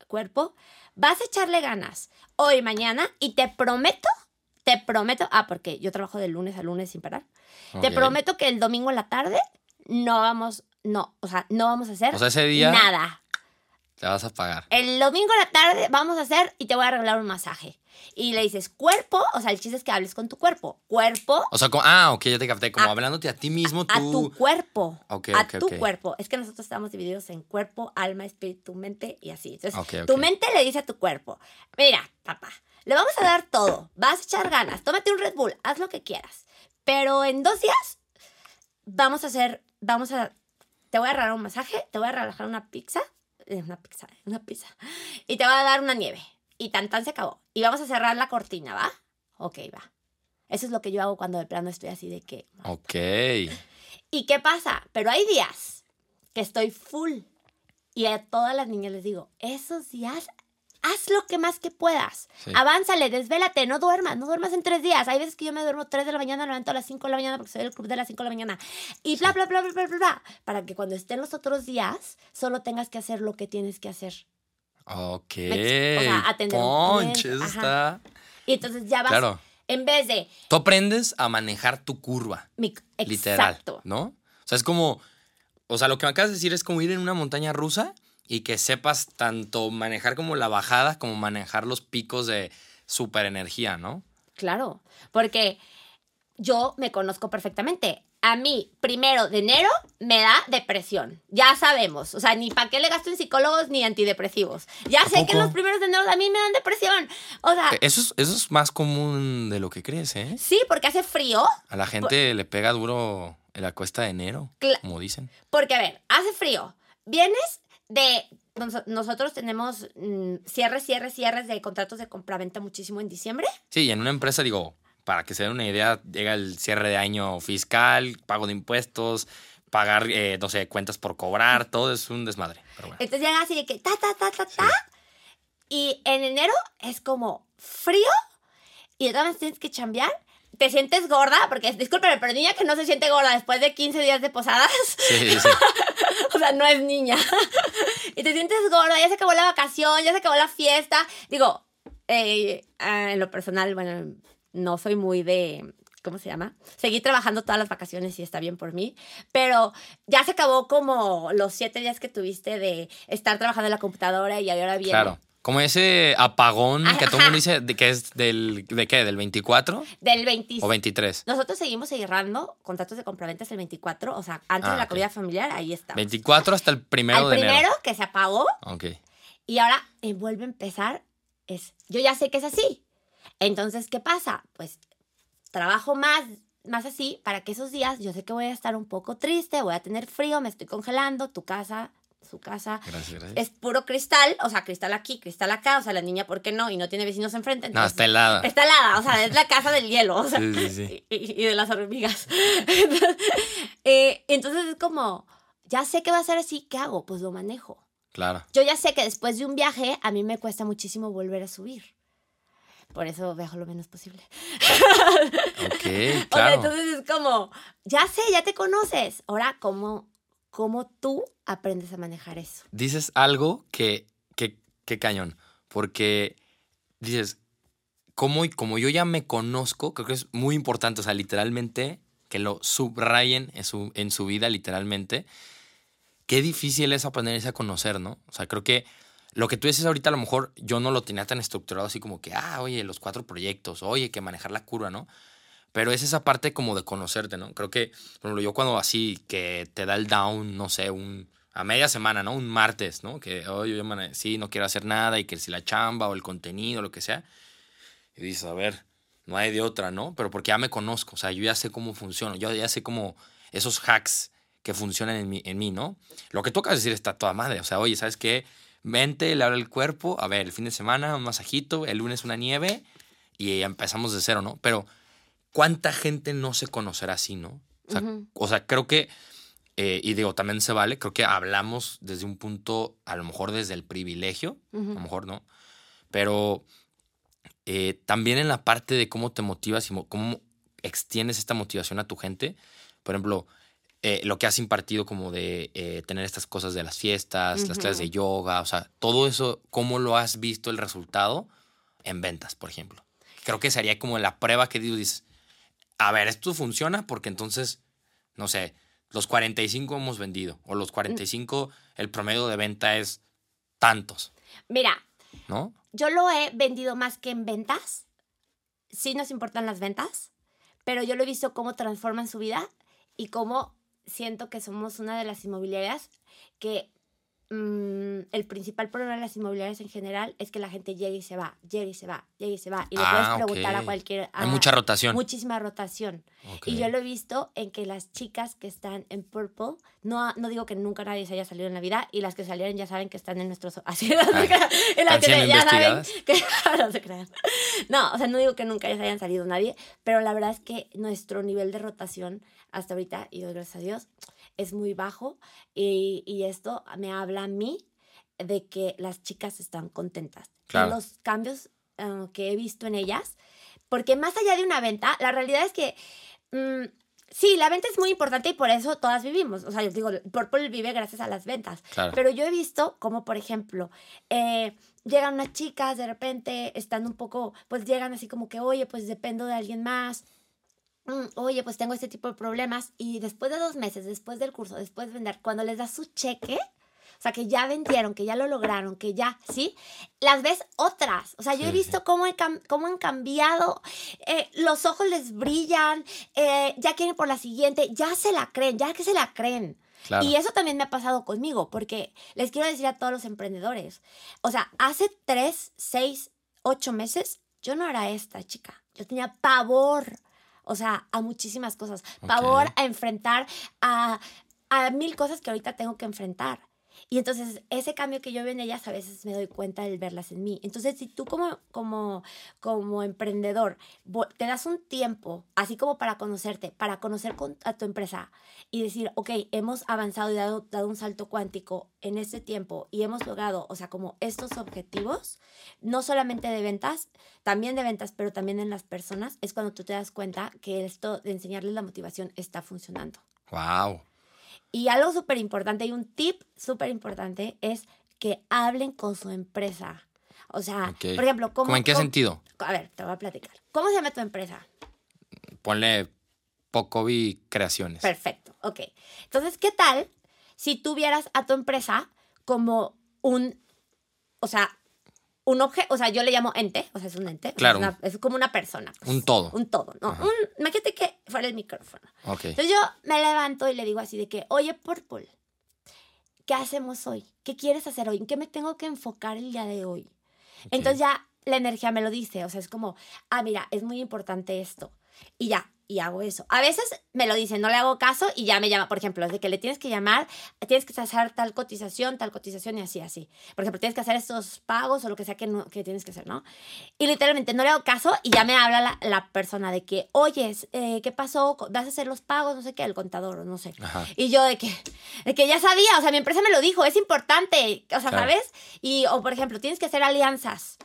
Cuerpo, vas a echarle ganas hoy, mañana y te prometo, te prometo, ah, porque yo trabajo de lunes a lunes sin parar. Te prometo que el domingo en la tarde no vamos, no, o sea, no vamos a hacer O sea, ese día nada. Te vas a pagar. El domingo en la tarde vamos a hacer y te voy a arreglar un masaje. Y le dices cuerpo, o sea, el chiste es que hables con tu cuerpo. Cuerpo O sea, como, ah, ok, ya te capté. Como A- hablándote a ti mismo, tú. a tu cuerpo. Ok, a ok, tu ok. cuerpo. Es que nosotros estamos divididos en cuerpo, alma, espíritu, mente y así. Entonces, tu mente le dice a tu cuerpo, mira, papá, le vamos a dar todo, vas a echar ganas, tómate un Red Bull, haz lo que quieras. Pero en dos días vamos a hacer, vamos a, te voy a regalar un masaje, te voy a regalar una pizza, una pizza, una pizza, y te voy a dar una nieve. Y tan tan se acabó. Y vamos a cerrar la cortina, ¿va? Ok, va. Eso es lo que yo hago cuando de plano estoy así de que, Ok. ¿Y qué pasa? Pero hay días que estoy full. Y a todas las niñas les digo, esos días, haz lo que más que puedas. Sí. Avánzale, desvélate, no duermas, no duermas en tres días. Hay veces que yo me duermo 3 de la mañana, levanto a las 5 de la mañana porque soy del club de las 5 de la mañana. Y bla, bla, bla, bla, bla, bla, bla. Para que cuando estén los otros días, solo tengas que hacer lo que tienes que hacer. Ok. O sea, atender Punch, eso está. Y entonces ya vas, Claro. en vez de... Tú aprendes a manejar tu curva. mi- Literal. Exacto. ¿No? O sea, es como. O sea, lo que me acabas de decir es como ir en una montaña rusa y que sepas tanto manejar como la bajada como manejar los picos de super energía, ¿no? Claro, porque yo me conozco perfectamente. A mí, primero de enero, me da depresión. Ya sabemos. O sea, ni para qué le gasto en psicólogos ni antidepresivos. Ya ¿A sé que los primeros de enero a mí me dan depresión. O sea, Eh, Eso es, eso es más común de lo que crees, ¿eh? sí, porque hace frío. A la gente le pega duro la cuesta de enero, Cla- como dicen. Porque, a ver, hace frío. Vienes de... nos- Nosotros tenemos mm, cierres, cierres, cierres de contratos de compraventa muchísimo en diciembre. Sí, y en una empresa, digo, para que se den una idea, llega el cierre de año fiscal, pago de impuestos, pagar, eh, no sé, cuentas por cobrar, todo es un desmadre. Pero bueno. Entonces llega así de que ta, ta, ta, ta, ta. Y en enero es como frío y maneras tienes que chambear. Te sientes gorda, porque discúlpeme, pero niña que no se siente gorda después de 15 días de posadas, Sí, sí, sí. o sea, no es niña. y te sientes gorda, ya se acabó la vacación, ya se acabó la fiesta. Digo, ah, en lo personal, bueno, no soy muy de. ¿Cómo se llama? Seguí trabajando todas las vacaciones y está bien por mí, pero ya se acabó como los siete días que tuviste de estar trabajando en la computadora y ahora viene. Claro. Como ese apagón que todo el mundo dice de que es del, ¿de qué? ¿Del 24 Del 20. o 23? Nosotros seguimos cerrando contratos de compraventas el 24, o sea, antes Ah, de la comida familiar, ahí está. 24 hasta el primero Al de primero enero. que se apagó Ok. y ahora eh, vuelve a empezar, es, yo ya sé que es así. Entonces, ¿qué pasa? Pues trabajo más, más así para que esos días yo sé que voy a estar un poco triste, voy a tener frío, me estoy congelando, tu casa, su casa. Gracias, gracias. Es puro cristal, o sea, cristal aquí, cristal acá, o sea, la niña, ¿por qué no? Y no tiene vecinos enfrente. No, está helada. Está helada, o sea, es la casa del hielo, o sea, Sí, sí, sí. y, de las hormigas. Entonces, eh, entonces es como, ya sé que va a ser así, ¿qué hago? Pues lo manejo. Claro. Yo ya sé que después de un viaje a mí me cuesta muchísimo volver a subir. Por eso viajo lo menos posible. Ok, O sea, claro. entonces es como, ya sé, ya te conoces. Ahora, ¿cómo, cómo tú aprendes a manejar eso? dices algo que, que, que cañón. Porque dices, como, como yo ya me conozco, creo que es muy importante, o sea, literalmente, que lo subrayen en su, en su vida, literalmente. Qué difícil es aprenderse a conocer, ¿no? O sea, creo que lo que tú dices ahorita, a lo mejor yo no lo tenía tan estructurado así como que, ah, oye, los cuatro proyectos, oye, que manejar la curva, ¿no? Pero es esa parte como de conocerte, ¿no? Creo que, por ejemplo, yo cuando así que te da el down, no sé, un, a media semana, ¿no? Un martes, ¿no? Que, oye, yo mane- sí, no quiero hacer nada y que si la chamba o el contenido, lo que sea. Y dices, a ver, no hay de otra, ¿no? Pero porque ya me conozco, o sea, yo ya sé cómo funciona, yo ya sé cómo esos hacks que funcionan en mí, en mí, ¿no? Lo que de decir está toda madre, o sea, oye, ¿sabes qué? Mente, le habla el cuerpo, a ver, el fin de semana un masajito, el lunes una nieve y empezamos de cero, ¿no? Pero ¿cuánta gente no se conocerá así, no? O sea, Ujú. o sea creo que, eh, y digo, también se vale, creo que hablamos desde un punto, a lo mejor desde el privilegio, a lo mejor no, pero eh, también en la parte de cómo te motivas y cómo extiendes esta motivación a tu gente. Por ejemplo, eh, lo que has impartido como de eh, tener estas cosas de las fiestas, las clases de yoga, o sea, todo eso, ¿cómo lo has visto el resultado en ventas, por ejemplo? Creo que sería como la prueba que dices, a ver, esto funciona porque entonces, no sé, los 45 hemos vendido o los 45 el promedio de venta es tantos. Mira, ¿no? Yo lo he vendido más que en ventas. Sí nos importan las ventas, pero yo lo he visto cómo transforman su vida y cómo siento que somos una de las inmobiliarias que Mm, el principal problema de las inmobiliarias en general es que la gente llega y se va, llega y se va, llega y se va. Y le puedes ah, preguntar a cualquier. Hay mucha rotación. Muchísima rotación. Y yo lo he visto en que las chicas que están en Purple, no, no digo que nunca nadie se haya salido en la vida, y las que salieron ya saben que están en nuestros. Así, no en las que ya saben que, no se crean. No, o sea, no digo que nunca ya se hayan salido nadie, pero la verdad es que nuestro nivel de rotación hasta ahorita, y gracias a Dios, es muy bajo y, y, esto me habla a mí de que las chicas están contentas. Claro. los cambios ah, que he visto en ellas, porque más allá de una venta, la realidad es que... Mm, sí, la venta es muy importante y por eso todas vivimos. O sea, yo digo, Purple vive gracias a las ventas. Pero yo he visto como, por ejemplo, eh, llegan unas chicas, de repente están un poco, pues llegan así como que, oye, pues dependo de alguien más. Mm, oye, pues tengo este tipo de problemas y después de dos meses, después del curso, después de vender, cuando les das su cheque, o sea, que ya vendieron, que ya lo lograron, que ya, ¿sí? Las ves otras. O sea, yo he visto cómo, cómo han cambiado, eh, los ojos les brillan, eh, ya quieren por la siguiente, ya se la creen, ya que se la creen. Y eso también me ha pasado conmigo, porque les quiero decir a todos los emprendedores, o sea, hace tres, seis, ocho meses, yo no era esta chica. Yo tenía pavor o sea, a muchísimas cosas. Pavor a enfrentar a, a mil cosas que ahorita tengo que enfrentar. Y entonces ese cambio que yo veo en ellas a veces me doy cuenta de verlas en mí. Entonces si tú como, como, como emprendedor te das un tiempo, así como para conocerte, para conocer a tu empresa y decir, ok, hemos avanzado y dado, dado un salto cuántico en este tiempo y hemos logrado, o sea, como estos objetivos, no solamente de ventas, también de ventas, pero también en las personas, es cuando tú te das cuenta que esto de enseñarles la motivación está funcionando. Wow. Y algo súper importante y un tip súper importante es que hablen con su empresa. O sea, por ejemplo, ¿cómo, en qué sentido? A ver, te voy a platicar. ¿Cómo se llama tu empresa? Ponle Pocovi Creaciones. Perfecto, ok. Entonces, ¿qué tal si tuvieras a tu empresa como un, o sea, un objeto, o sea, yo le llamo ente, o sea, es un ente. Claro. Es, como una persona. Pues, un todo. Un todo, ¿no? Un, imagínate que fuera el micrófono. Ok. Entonces yo me levanto y le digo así de que, oye, Purple, ¿qué hacemos hoy? ¿Qué quieres hacer hoy? ¿En qué me tengo que enfocar el día de hoy? Entonces ya la energía me lo dice, o sea, es como, ah, mira, es muy importante esto. Y ya, y hago eso. A veces me lo dicen, no le hago caso y ya me llama, por ejemplo, de que le tienes que llamar, tienes que hacer tal cotización, tal cotización y así, así. Por ejemplo, tienes que hacer estos pagos o lo que sea que, que tienes que hacer, ¿no? Y literalmente no le hago caso y ya me habla la, persona de que, oye, eh, ¿qué pasó? ¿Vas a hacer los pagos? No sé qué, el contador, no sé. Y yo de que, de que ya sabía, o sea, mi empresa me lo dijo, es importante, o sea, ¿sabes? Y, o por ejemplo, tienes que hacer alianzas.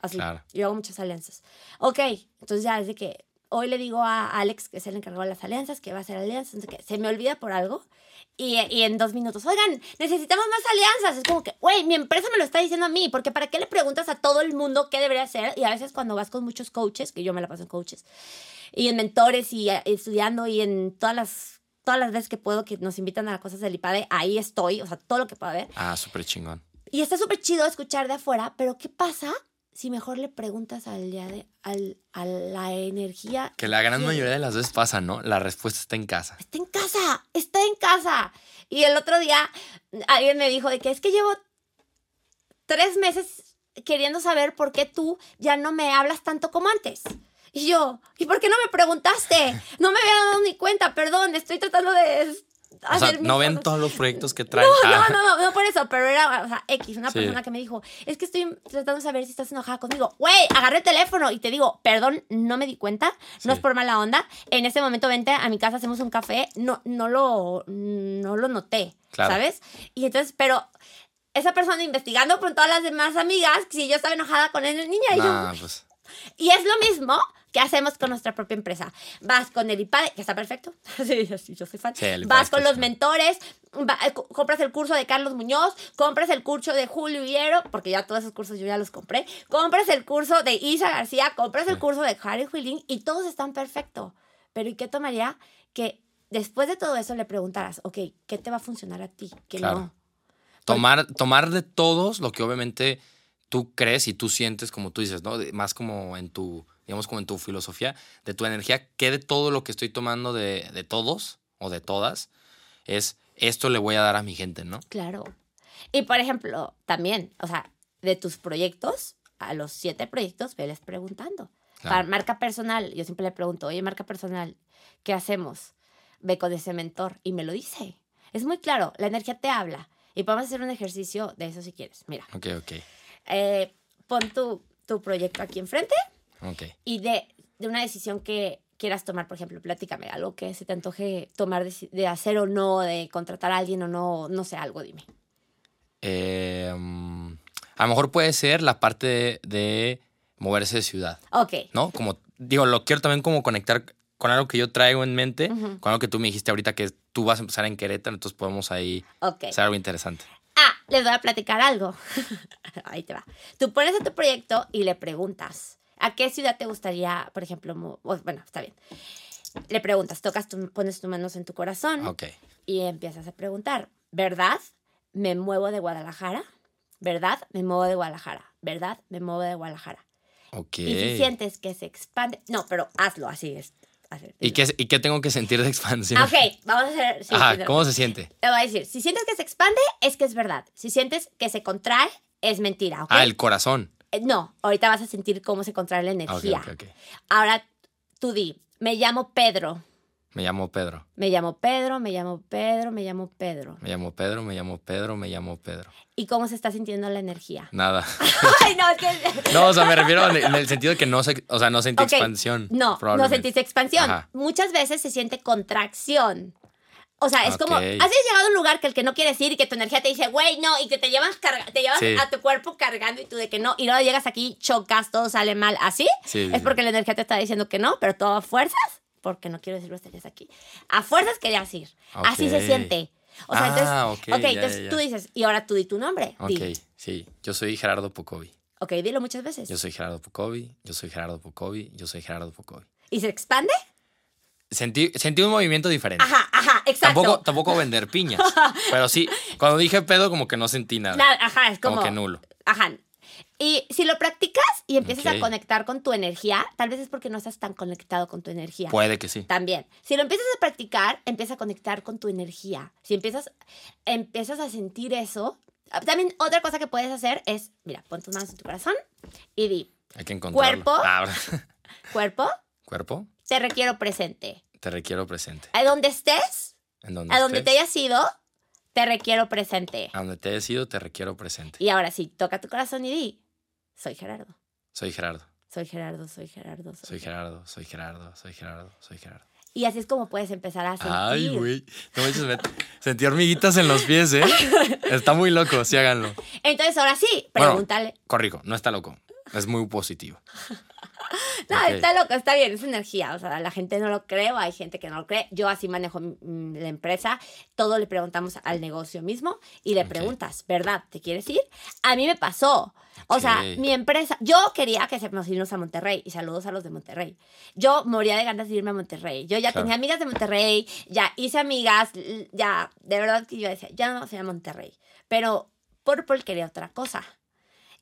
Así. Yo hago muchas alianzas. Ok, entonces ya es de que hoy le digo a Alex, que es el encargado de las alianzas, que va a hacer alianzas, que se me olvida por algo. Y, y, en dos minutos, oigan, necesitamos más alianzas. Es como que, güey, mi empresa me lo está diciendo a mí, porque ¿para qué le preguntas a todo el mundo qué debería hacer? Y a veces cuando vas con muchos coaches, que yo me la paso en coaches, y en mentores y eh, estudiando y en todas las, todas las veces que puedo que nos invitan a cosas del IPADE, ahí estoy, o sea, todo lo que pueda ver. Ah, súper chingón. Y está súper chido escuchar de afuera, pero ¿qué pasa si mejor le preguntas al día de, al, a la energía. Que la gran mayoría de las veces pasa, ¿no? La respuesta está en casa. Está en casa, está en casa. Y el otro día alguien me dijo de que es que llevo tres meses queriendo saber por qué tú ya no me hablas tanto como antes. Y yo, ¿y por qué no me preguntaste? No me había dado ni cuenta, perdón, estoy tratando de o sea, no ven todos los proyectos que traen. No, no, no, no, por eso, pero era, o sea, X, una persona que me dijo, es que estoy tratando de saber si estás enojada conmigo. Güey, agarré el teléfono y te digo, perdón, no me di cuenta, no es por mala onda. En este momento vente a mi casa, hacemos un café, no, no lo, no lo noté, ¿sabes? Y entonces, pero esa persona investigando con todas las demás amigas si yo estaba enojada con el niña y yo, pues. Y es lo mismo que hacemos con nuestra propia empresa. Vas con el IPADE, que está perfecto. sí, sí, yo soy fan. Sí, Vas con los mentores, va- eh, co- compras el curso de Carlos Muñoz, compras el curso de Julio Hierro, porque ya todos esos cursos yo ya los compré. Compras el curso de Isa García, compras el curso de Harry Huiling y todos están perfectos. Pero ¿y qué tomaría que después de todo eso le preguntaras, ok, ¿qué te va a funcionar a ti? Que Claro. no. Tomar, tomar de todos lo que obviamente tú crees y tú sientes, como tú dices, ¿no? Más como en tu, digamos, como en tu filosofía, de tu energía, que de todo lo que estoy tomando de, de todos o de todas, es esto le voy a dar a mi gente, ¿no? Claro. Y por ejemplo, también, o sea, de tus proyectos, a los siete proyectos, veles preguntando. Claro. Para marca personal, yo siempre le pregunto, oye, marca personal, ¿qué hacemos? Ve con ese mentor y me lo dice. Es muy claro, la energía te habla. Y podemos hacer un ejercicio de eso si quieres. Mira, Ok, ok, eh, pon tu, tu proyecto aquí enfrente y de, de una decisión que quieras tomar, por ejemplo, platícame algo que se te antoje tomar de, de hacer o no, de contratar a alguien o no, no sé, algo, dime. Eh, mm, a lo mejor puede ser la parte de, de moverse de ciudad, Ok. ¿no? Como, digo, lo quiero también como conectar con algo que yo traigo en mente, con algo que tú me dijiste ahorita que tú vas a empezar en Querétaro, entonces podemos ahí hacer algo interesante. Ah, les voy a platicar algo. Ahí te va. Tú pones a tu proyecto y le preguntas, ¿a qué ciudad te gustaría, por ejemplo, bueno, está bien. Le preguntas, tocas, tu, pones tus manos en tu corazón Ok. y empiezas a preguntar, ¿verdad? Me muevo de Guadalajara. ¿Verdad? Me muevo de Guadalajara. ¿Verdad? Me muevo de Guadalajara. Ok. Y si sientes que se expande, no, pero hazlo así. Es, ¿Y qué, ¿Y qué tengo que sentir de expansión? Ah, Ok, vamos a hacer. sí, Ajá, sí, ¿cómo se siente? Te voy a decir, si sientes que se expande, es que es verdad. Si sientes que se contrae, es mentira. Ah, el corazón. Eh, No, ahorita vas a sentir cómo se contrae la energía. Ahora tú di, me llamo Pedro. Me llamo Pedro. Me llamo Pedro, me llamo Pedro, me llamo Pedro. Me llamo Pedro, me llamo Pedro, me llamo Pedro. ¿Y cómo se está sintiendo la energía? Nada. Ay, no, es que... No, o sea, me refiero en el sentido de que no se, o sea, no sentí expansión. No, no sentiste expansión. Ajá. Muchas veces se siente contracción. O sea, es como, Ok. has llegado a un lugar que el que no quieres ir y que tu energía te dice, güey, no, y que te llevas, carga- te llevas Sí. a tu cuerpo cargando y tú de que no, y luego llegas aquí, chocas, todo sale mal, así, Sí, es sí. porque la energía te está diciendo que no, pero todo a fuerzas, porque no quiero decir groserías aquí, a fuerzas querías ir. Así se siente. O sea, Ah, entonces, ok, ok, ya, entonces ya, ya. tú dices, y ahora tú di tu nombre. Ok, Di. sí. Yo soy Gerardo Pocovi. Ok, dilo muchas veces. Yo soy Gerardo Pocovi. Yo soy Gerardo Pocovi. Yo soy Gerardo Pocovi. ¿Y se expande? Sentí, sentí un movimiento diferente. Ajá, ajá, exacto. Tampoco, tampoco vender piñas. pero sí, cuando dije pedo, como que no sentí nada. Nada, ajá, es como... como que nulo. Ajá. Y si lo practicas y empiezas Ok. a conectar con tu energía, tal vez es porque no estás tan conectado con tu energía. Puede que sí. También. Si lo empiezas a practicar, empieza a conectar con tu energía. Si empiezas, empiezas a sentir eso. También otra cosa que puedes hacer es, mira, pon tus manos en tu corazón y di, Hay que encontrarlo. Cuerpo. Ah, cuerpo, Cuerpo, te requiero presente. te requiero presente. A donde estés, En donde a donde te hayas ido, te requiero presente. a donde te hayas ido, te requiero presente. Y ahora sí, toca tu corazón y di, soy Gerardo. Soy Gerardo. Soy Gerardo, soy Gerardo. Soy Soy Gerardo, soy Gerardo, soy Gerardo, soy Gerardo. Y así es como puedes empezar a sentir. Ay, güey. No me Sentí hormiguitas en los pies, ¿eh? Está muy loco, sí háganlo. Entonces, ahora sí, Bueno. pregúntale. Corrijo, no está loco. Es muy positivo. no, está loco, está bien, es energía. O sea, la gente no lo cree o hay gente que no lo cree. Yo así manejo la empresa. Todo le preguntamos al negocio mismo y le preguntas, ¿verdad? ¿Te quieres ir? A mí me pasó. O sea, mi empresa, yo quería que se nos irnos a Monterrey y saludos a los de Monterrey. Yo moría de ganas de irme a Monterrey. Yo ya Claro. tenía amigas de Monterrey, ya hice amigas, ya, de verdad que yo decía, ya no soy a Monterrey. Pero Purple quería otra cosa.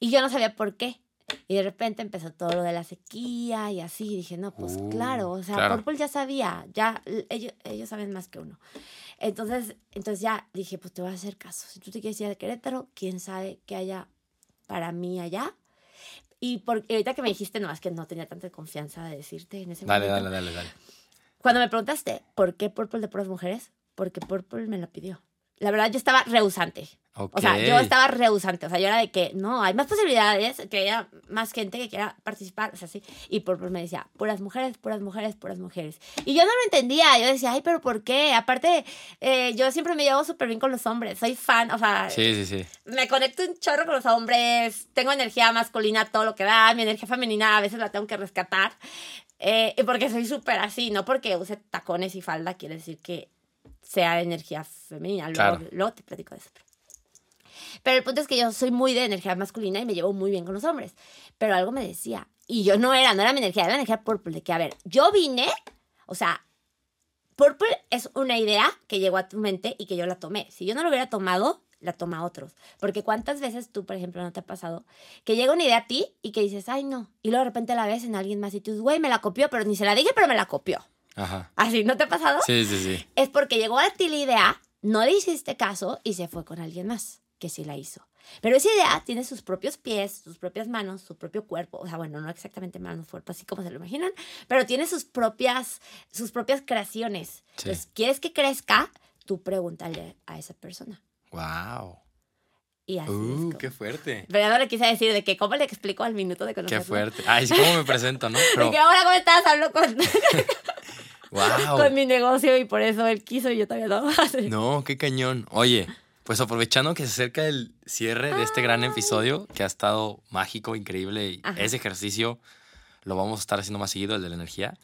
Y yo no sabía por qué. Y de repente empezó todo lo de la sequía y así. Y dije, no, pues Uh, claro, o sea, claro. Purple ya sabía, ya ellos, ellos saben más que uno. Entonces, entonces ya dije, pues te voy a hacer caso. Si tú te quieres ir a Querétaro, quién sabe qué haya para mí allá. Y porque ahorita que me dijiste, no, es que no tenía tanta confianza de decirte en ese Dale, momento. dale, dale, dale. Cuando me preguntaste, ¿por qué Purple de puras mujeres? Porque Purple me lo pidió. La verdad yo estaba rehusante. O sea, yo estaba rehusante. O sea, yo era de que no, hay más posibilidades, que haya más gente que quiera participar. O sea, sí. Y por, por me decía, puras mujeres, puras mujeres, puras mujeres. Y yo no lo entendía. Yo decía, ay, pero ¿por qué? Aparte, eh, yo siempre me llevo súper bien con los hombres. Soy fan, o sea. Sí, sí, sí. Me conecto un chorro con los hombres. Tengo energía masculina, todo lo que da. Mi energía femenina a veces la tengo que rescatar. Eh, porque soy súper así. No porque use tacones y falda quiere decir que sea energía femenina. Luego, luego te platico de eso. Pero el punto es que yo soy muy de energía masculina y me llevo muy bien con los hombres. Pero algo me decía, y yo no era, no era mi energía, era la energía purple, de que, a ver, yo vine, o sea, purple es una idea que llegó a tu mente y que yo la tomé. Si yo no lo hubiera tomado, la toma otros. Porque cuántas veces tú, por ejemplo, no te ha pasado que llega una idea a ti y que dices, ay, no. Y luego de repente la ves en alguien más y tú dices, güey, me la copió, pero ni se la dije, pero me la copió. Ajá. Así, ¿no te ha pasado? Sí, sí, sí. Es porque llegó a ti la idea, no le hiciste caso y se fue con alguien más que sí la hizo. Pero esa idea tiene sus propios pies, sus propias manos, su propio cuerpo. O sea, bueno, no exactamente manos, cuerpo, así como se lo imaginan, pero tiene sus propias, sus propias creaciones. Entonces, ¿quieres que crezca? Tú pregúntale a esa persona. ¡Wow! Y así uh, ¡Qué fuerte! Pero ya no le quise decir de que, ¿cómo le explico al minuto de conocerlo? ¡Qué fuerte! Ay, ¿cómo me presento, no? Pero... que ahora, ¿cómo estás? Hablo con... wow. con mi negocio y por eso él quiso y yo todavía no. no, qué cañón. Oye, pues aprovechando que se acerca el cierre de este gran episodio, que ha estado mágico, increíble, y ese ejercicio lo vamos a estar haciendo más seguido, el de la energía.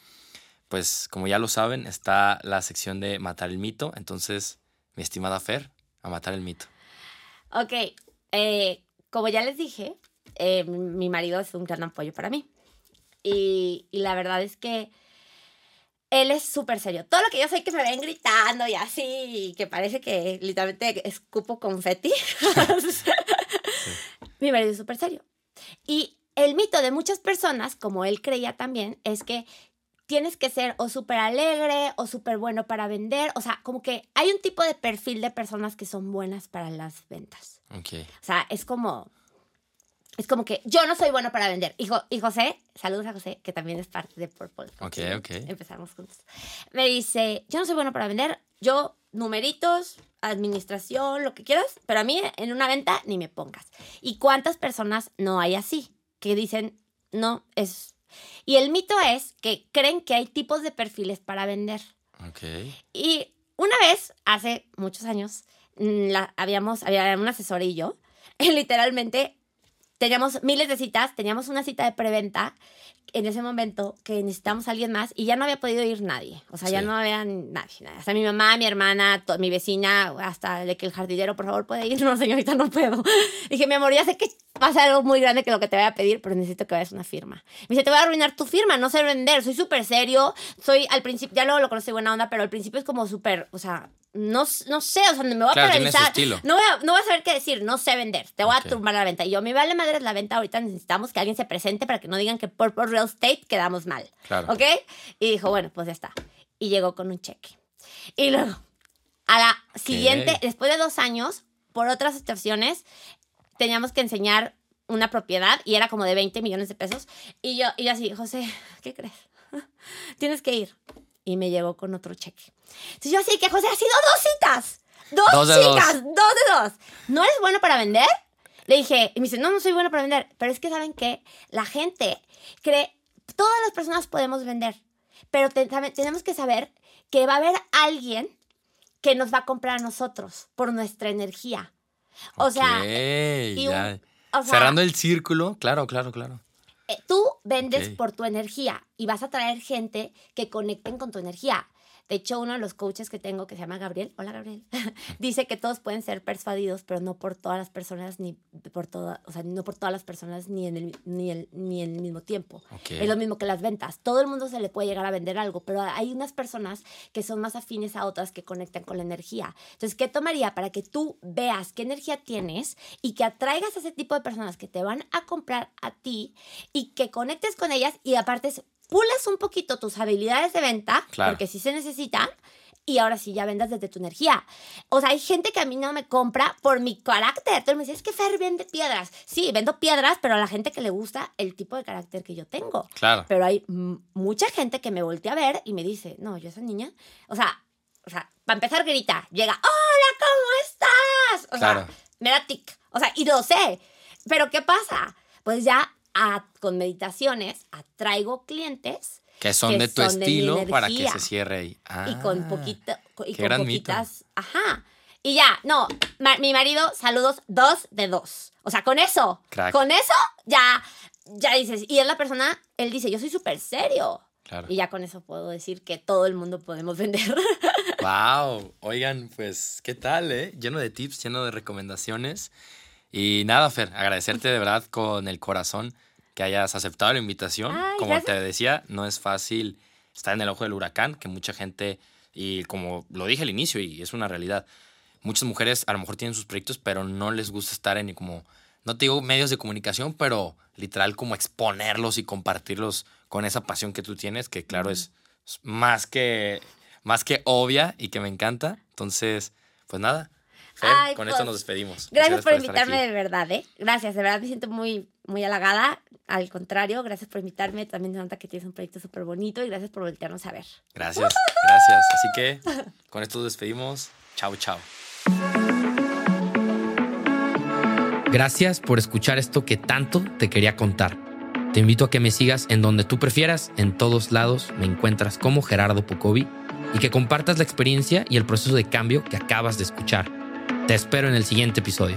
Pues como ya lo saben, está la sección de matar el mito. Entonces, mi estimada Fer, a matar el mito. Ok, eh, como ya les dije, eh, mi marido es un gran apoyo para mí. y la verdad es que él es súper serio. Todo lo que yo sé que me ven gritando y así, que parece que literalmente escupo confeti. Mi marido es súper serio. Y el mito de muchas personas, como él creía también, es que tienes que ser o súper alegre o súper bueno para vender. O sea, como que hay un tipo de perfil de personas que son buenas para las ventas. Okay. O sea, es como es como que yo no soy bueno para vender. Y, y José, saludos a José, que también es parte de Purple. Ok, ok. Empezamos juntos. Me dice, yo no soy bueno para vender, yo numeritos, administración, lo que quieras, pero a mí en una venta ni me pongas. ¿Y cuántas personas no hay así? Que dicen, no, es... Y el mito es que creen que hay tipos de perfiles para vender. Ok. Y una vez, hace muchos años, mm, la, habíamos, había un asesor y yo, literalmente teníamos miles de citas, teníamos una cita de preventa en ese momento que necesitábamos a alguien más y ya no había podido ir nadie. O sea, ya no había nadie, Hasta mi mamá, mi hermana, mi vecina, hasta de que el jardinero, por favor, puede ir. No, señorita, no puedo. Dije, mi amor, ya sé que va a ser algo muy grande que lo que te voy a pedir, pero necesito que vayas una firma. Me dice, te voy a arruinar tu firma, no sé vender, soy súper serio, soy al principio, ya luego lo conocí buena onda, pero al principio es como súper, o sea, no, no sé, o sea, me voy a paralizar. No voy a, no voy a saber qué decir, no sé vender, te voy a tumbar la venta. Y yo, me vale madre la venta, ahorita necesitamos que alguien se presente para que no digan que por, por real estate quedamos mal. Claro. ¿Ok? Y dijo, bueno, pues ya está. Y llegó con un cheque. Y luego, a la siguiente, después de dos años, por otras situaciones, teníamos que enseñar una propiedad y era como de 20 millones de pesos. Y yo, y yo así, José, ¿qué crees? Tienes que ir y me llegó con otro cheque. Entonces yo así que José ha sido dos citas. Dos, chicas, dos. de dos. ¿No eres bueno para vender? Le dije, y me dice, no, no soy bueno para vender. Pero es que saben que la gente cree, todas las personas podemos vender, pero tenemos que saber que va a haber alguien que nos va a comprar a nosotros por nuestra energía. O sea, cerrando el círculo, claro, claro, claro. Eh, tú vendes por tu energía y vas a traer gente que conecten con tu energía. De hecho, uno de los coaches que tengo, que se llama Gabriel, hola Gabriel, dice que todos pueden ser persuadidos, pero no por todas las personas, ni por todas, o sea, no por todas las personas, ni en el, ni el, ni en el mismo tiempo. Es lo mismo que las ventas. Todo el mundo se le puede llegar a vender algo, pero hay unas personas que son más afines a otras que conectan con la energía. Entonces, ¿qué tomaría para que tú veas qué energía tienes y que atraigas a ese tipo de personas que te van a comprar a ti y que conectes con ellas y aparte pulas un poquito tus habilidades de venta, porque sí se necesitan, y ahora sí ya vendas desde tu energía. O sea, hay gente que a mí no me compra por mi carácter. Entonces me dice, es que Fer vende piedras. Sí, vendo piedras, pero a la gente que le gusta el tipo de carácter que yo tengo. Claro. Pero hay mucha gente que me voltea a ver y me dice, no, yo esa niña, o sea, o sea, para empezar grita, llega, hola, ¿cómo estás? O Claro. sea, me da tic. O sea, y lo sé. Pero ¿qué pasa? Pues ya a- con meditaciones atraigo clientes Que son que de tu son de estilo para que se cierre ahí. y con Ah, poquito y qué con gran mito. poquitas, ajá. Y ya, no, ma- mi marido, saludos, dos de dos. O sea, con eso, Crack. con eso ya, ya dices, y es la persona, él dice, yo soy súper serio. Claro. Y ya con eso puedo decir que todo el mundo podemos vender. Wow, oigan, pues, ¿qué tal, eh? Lleno de tips, lleno de recomendaciones. Y nada, Fer, agradecerte de verdad con el corazón que hayas aceptado la invitación. Ay, como gracias. te decía, no es fácil estar en el ojo del huracán, que mucha gente, y como lo dije al inicio, y es una realidad, muchas mujeres a lo mejor tienen sus proyectos, pero no les gusta estar en como, no te digo medios de comunicación, pero literal como exponerlos y compartirlos con esa pasión que tú tienes, que claro es es más que, más que obvia y que me encanta. Entonces, pues nada, Fer, Ay, con pues, esto nos despedimos. Gracias por invitarme de verdad, ¿eh? Gracias, de verdad me siento muy, muy halagada. Al contrario, gracias por invitarme. También se nota que tienes un proyecto súper bonito y gracias por voltearnos a ver. Gracias, gracias. Así que con esto nos despedimos. Chao, chao. Gracias por escuchar esto que tanto te quería contar. Te invito a que me sigas en donde tú prefieras, en todos lados me encuentras como Gerardo Pocovi y que compartas la experiencia y el proceso de cambio que acabas de escuchar. Te espero en el siguiente episodio.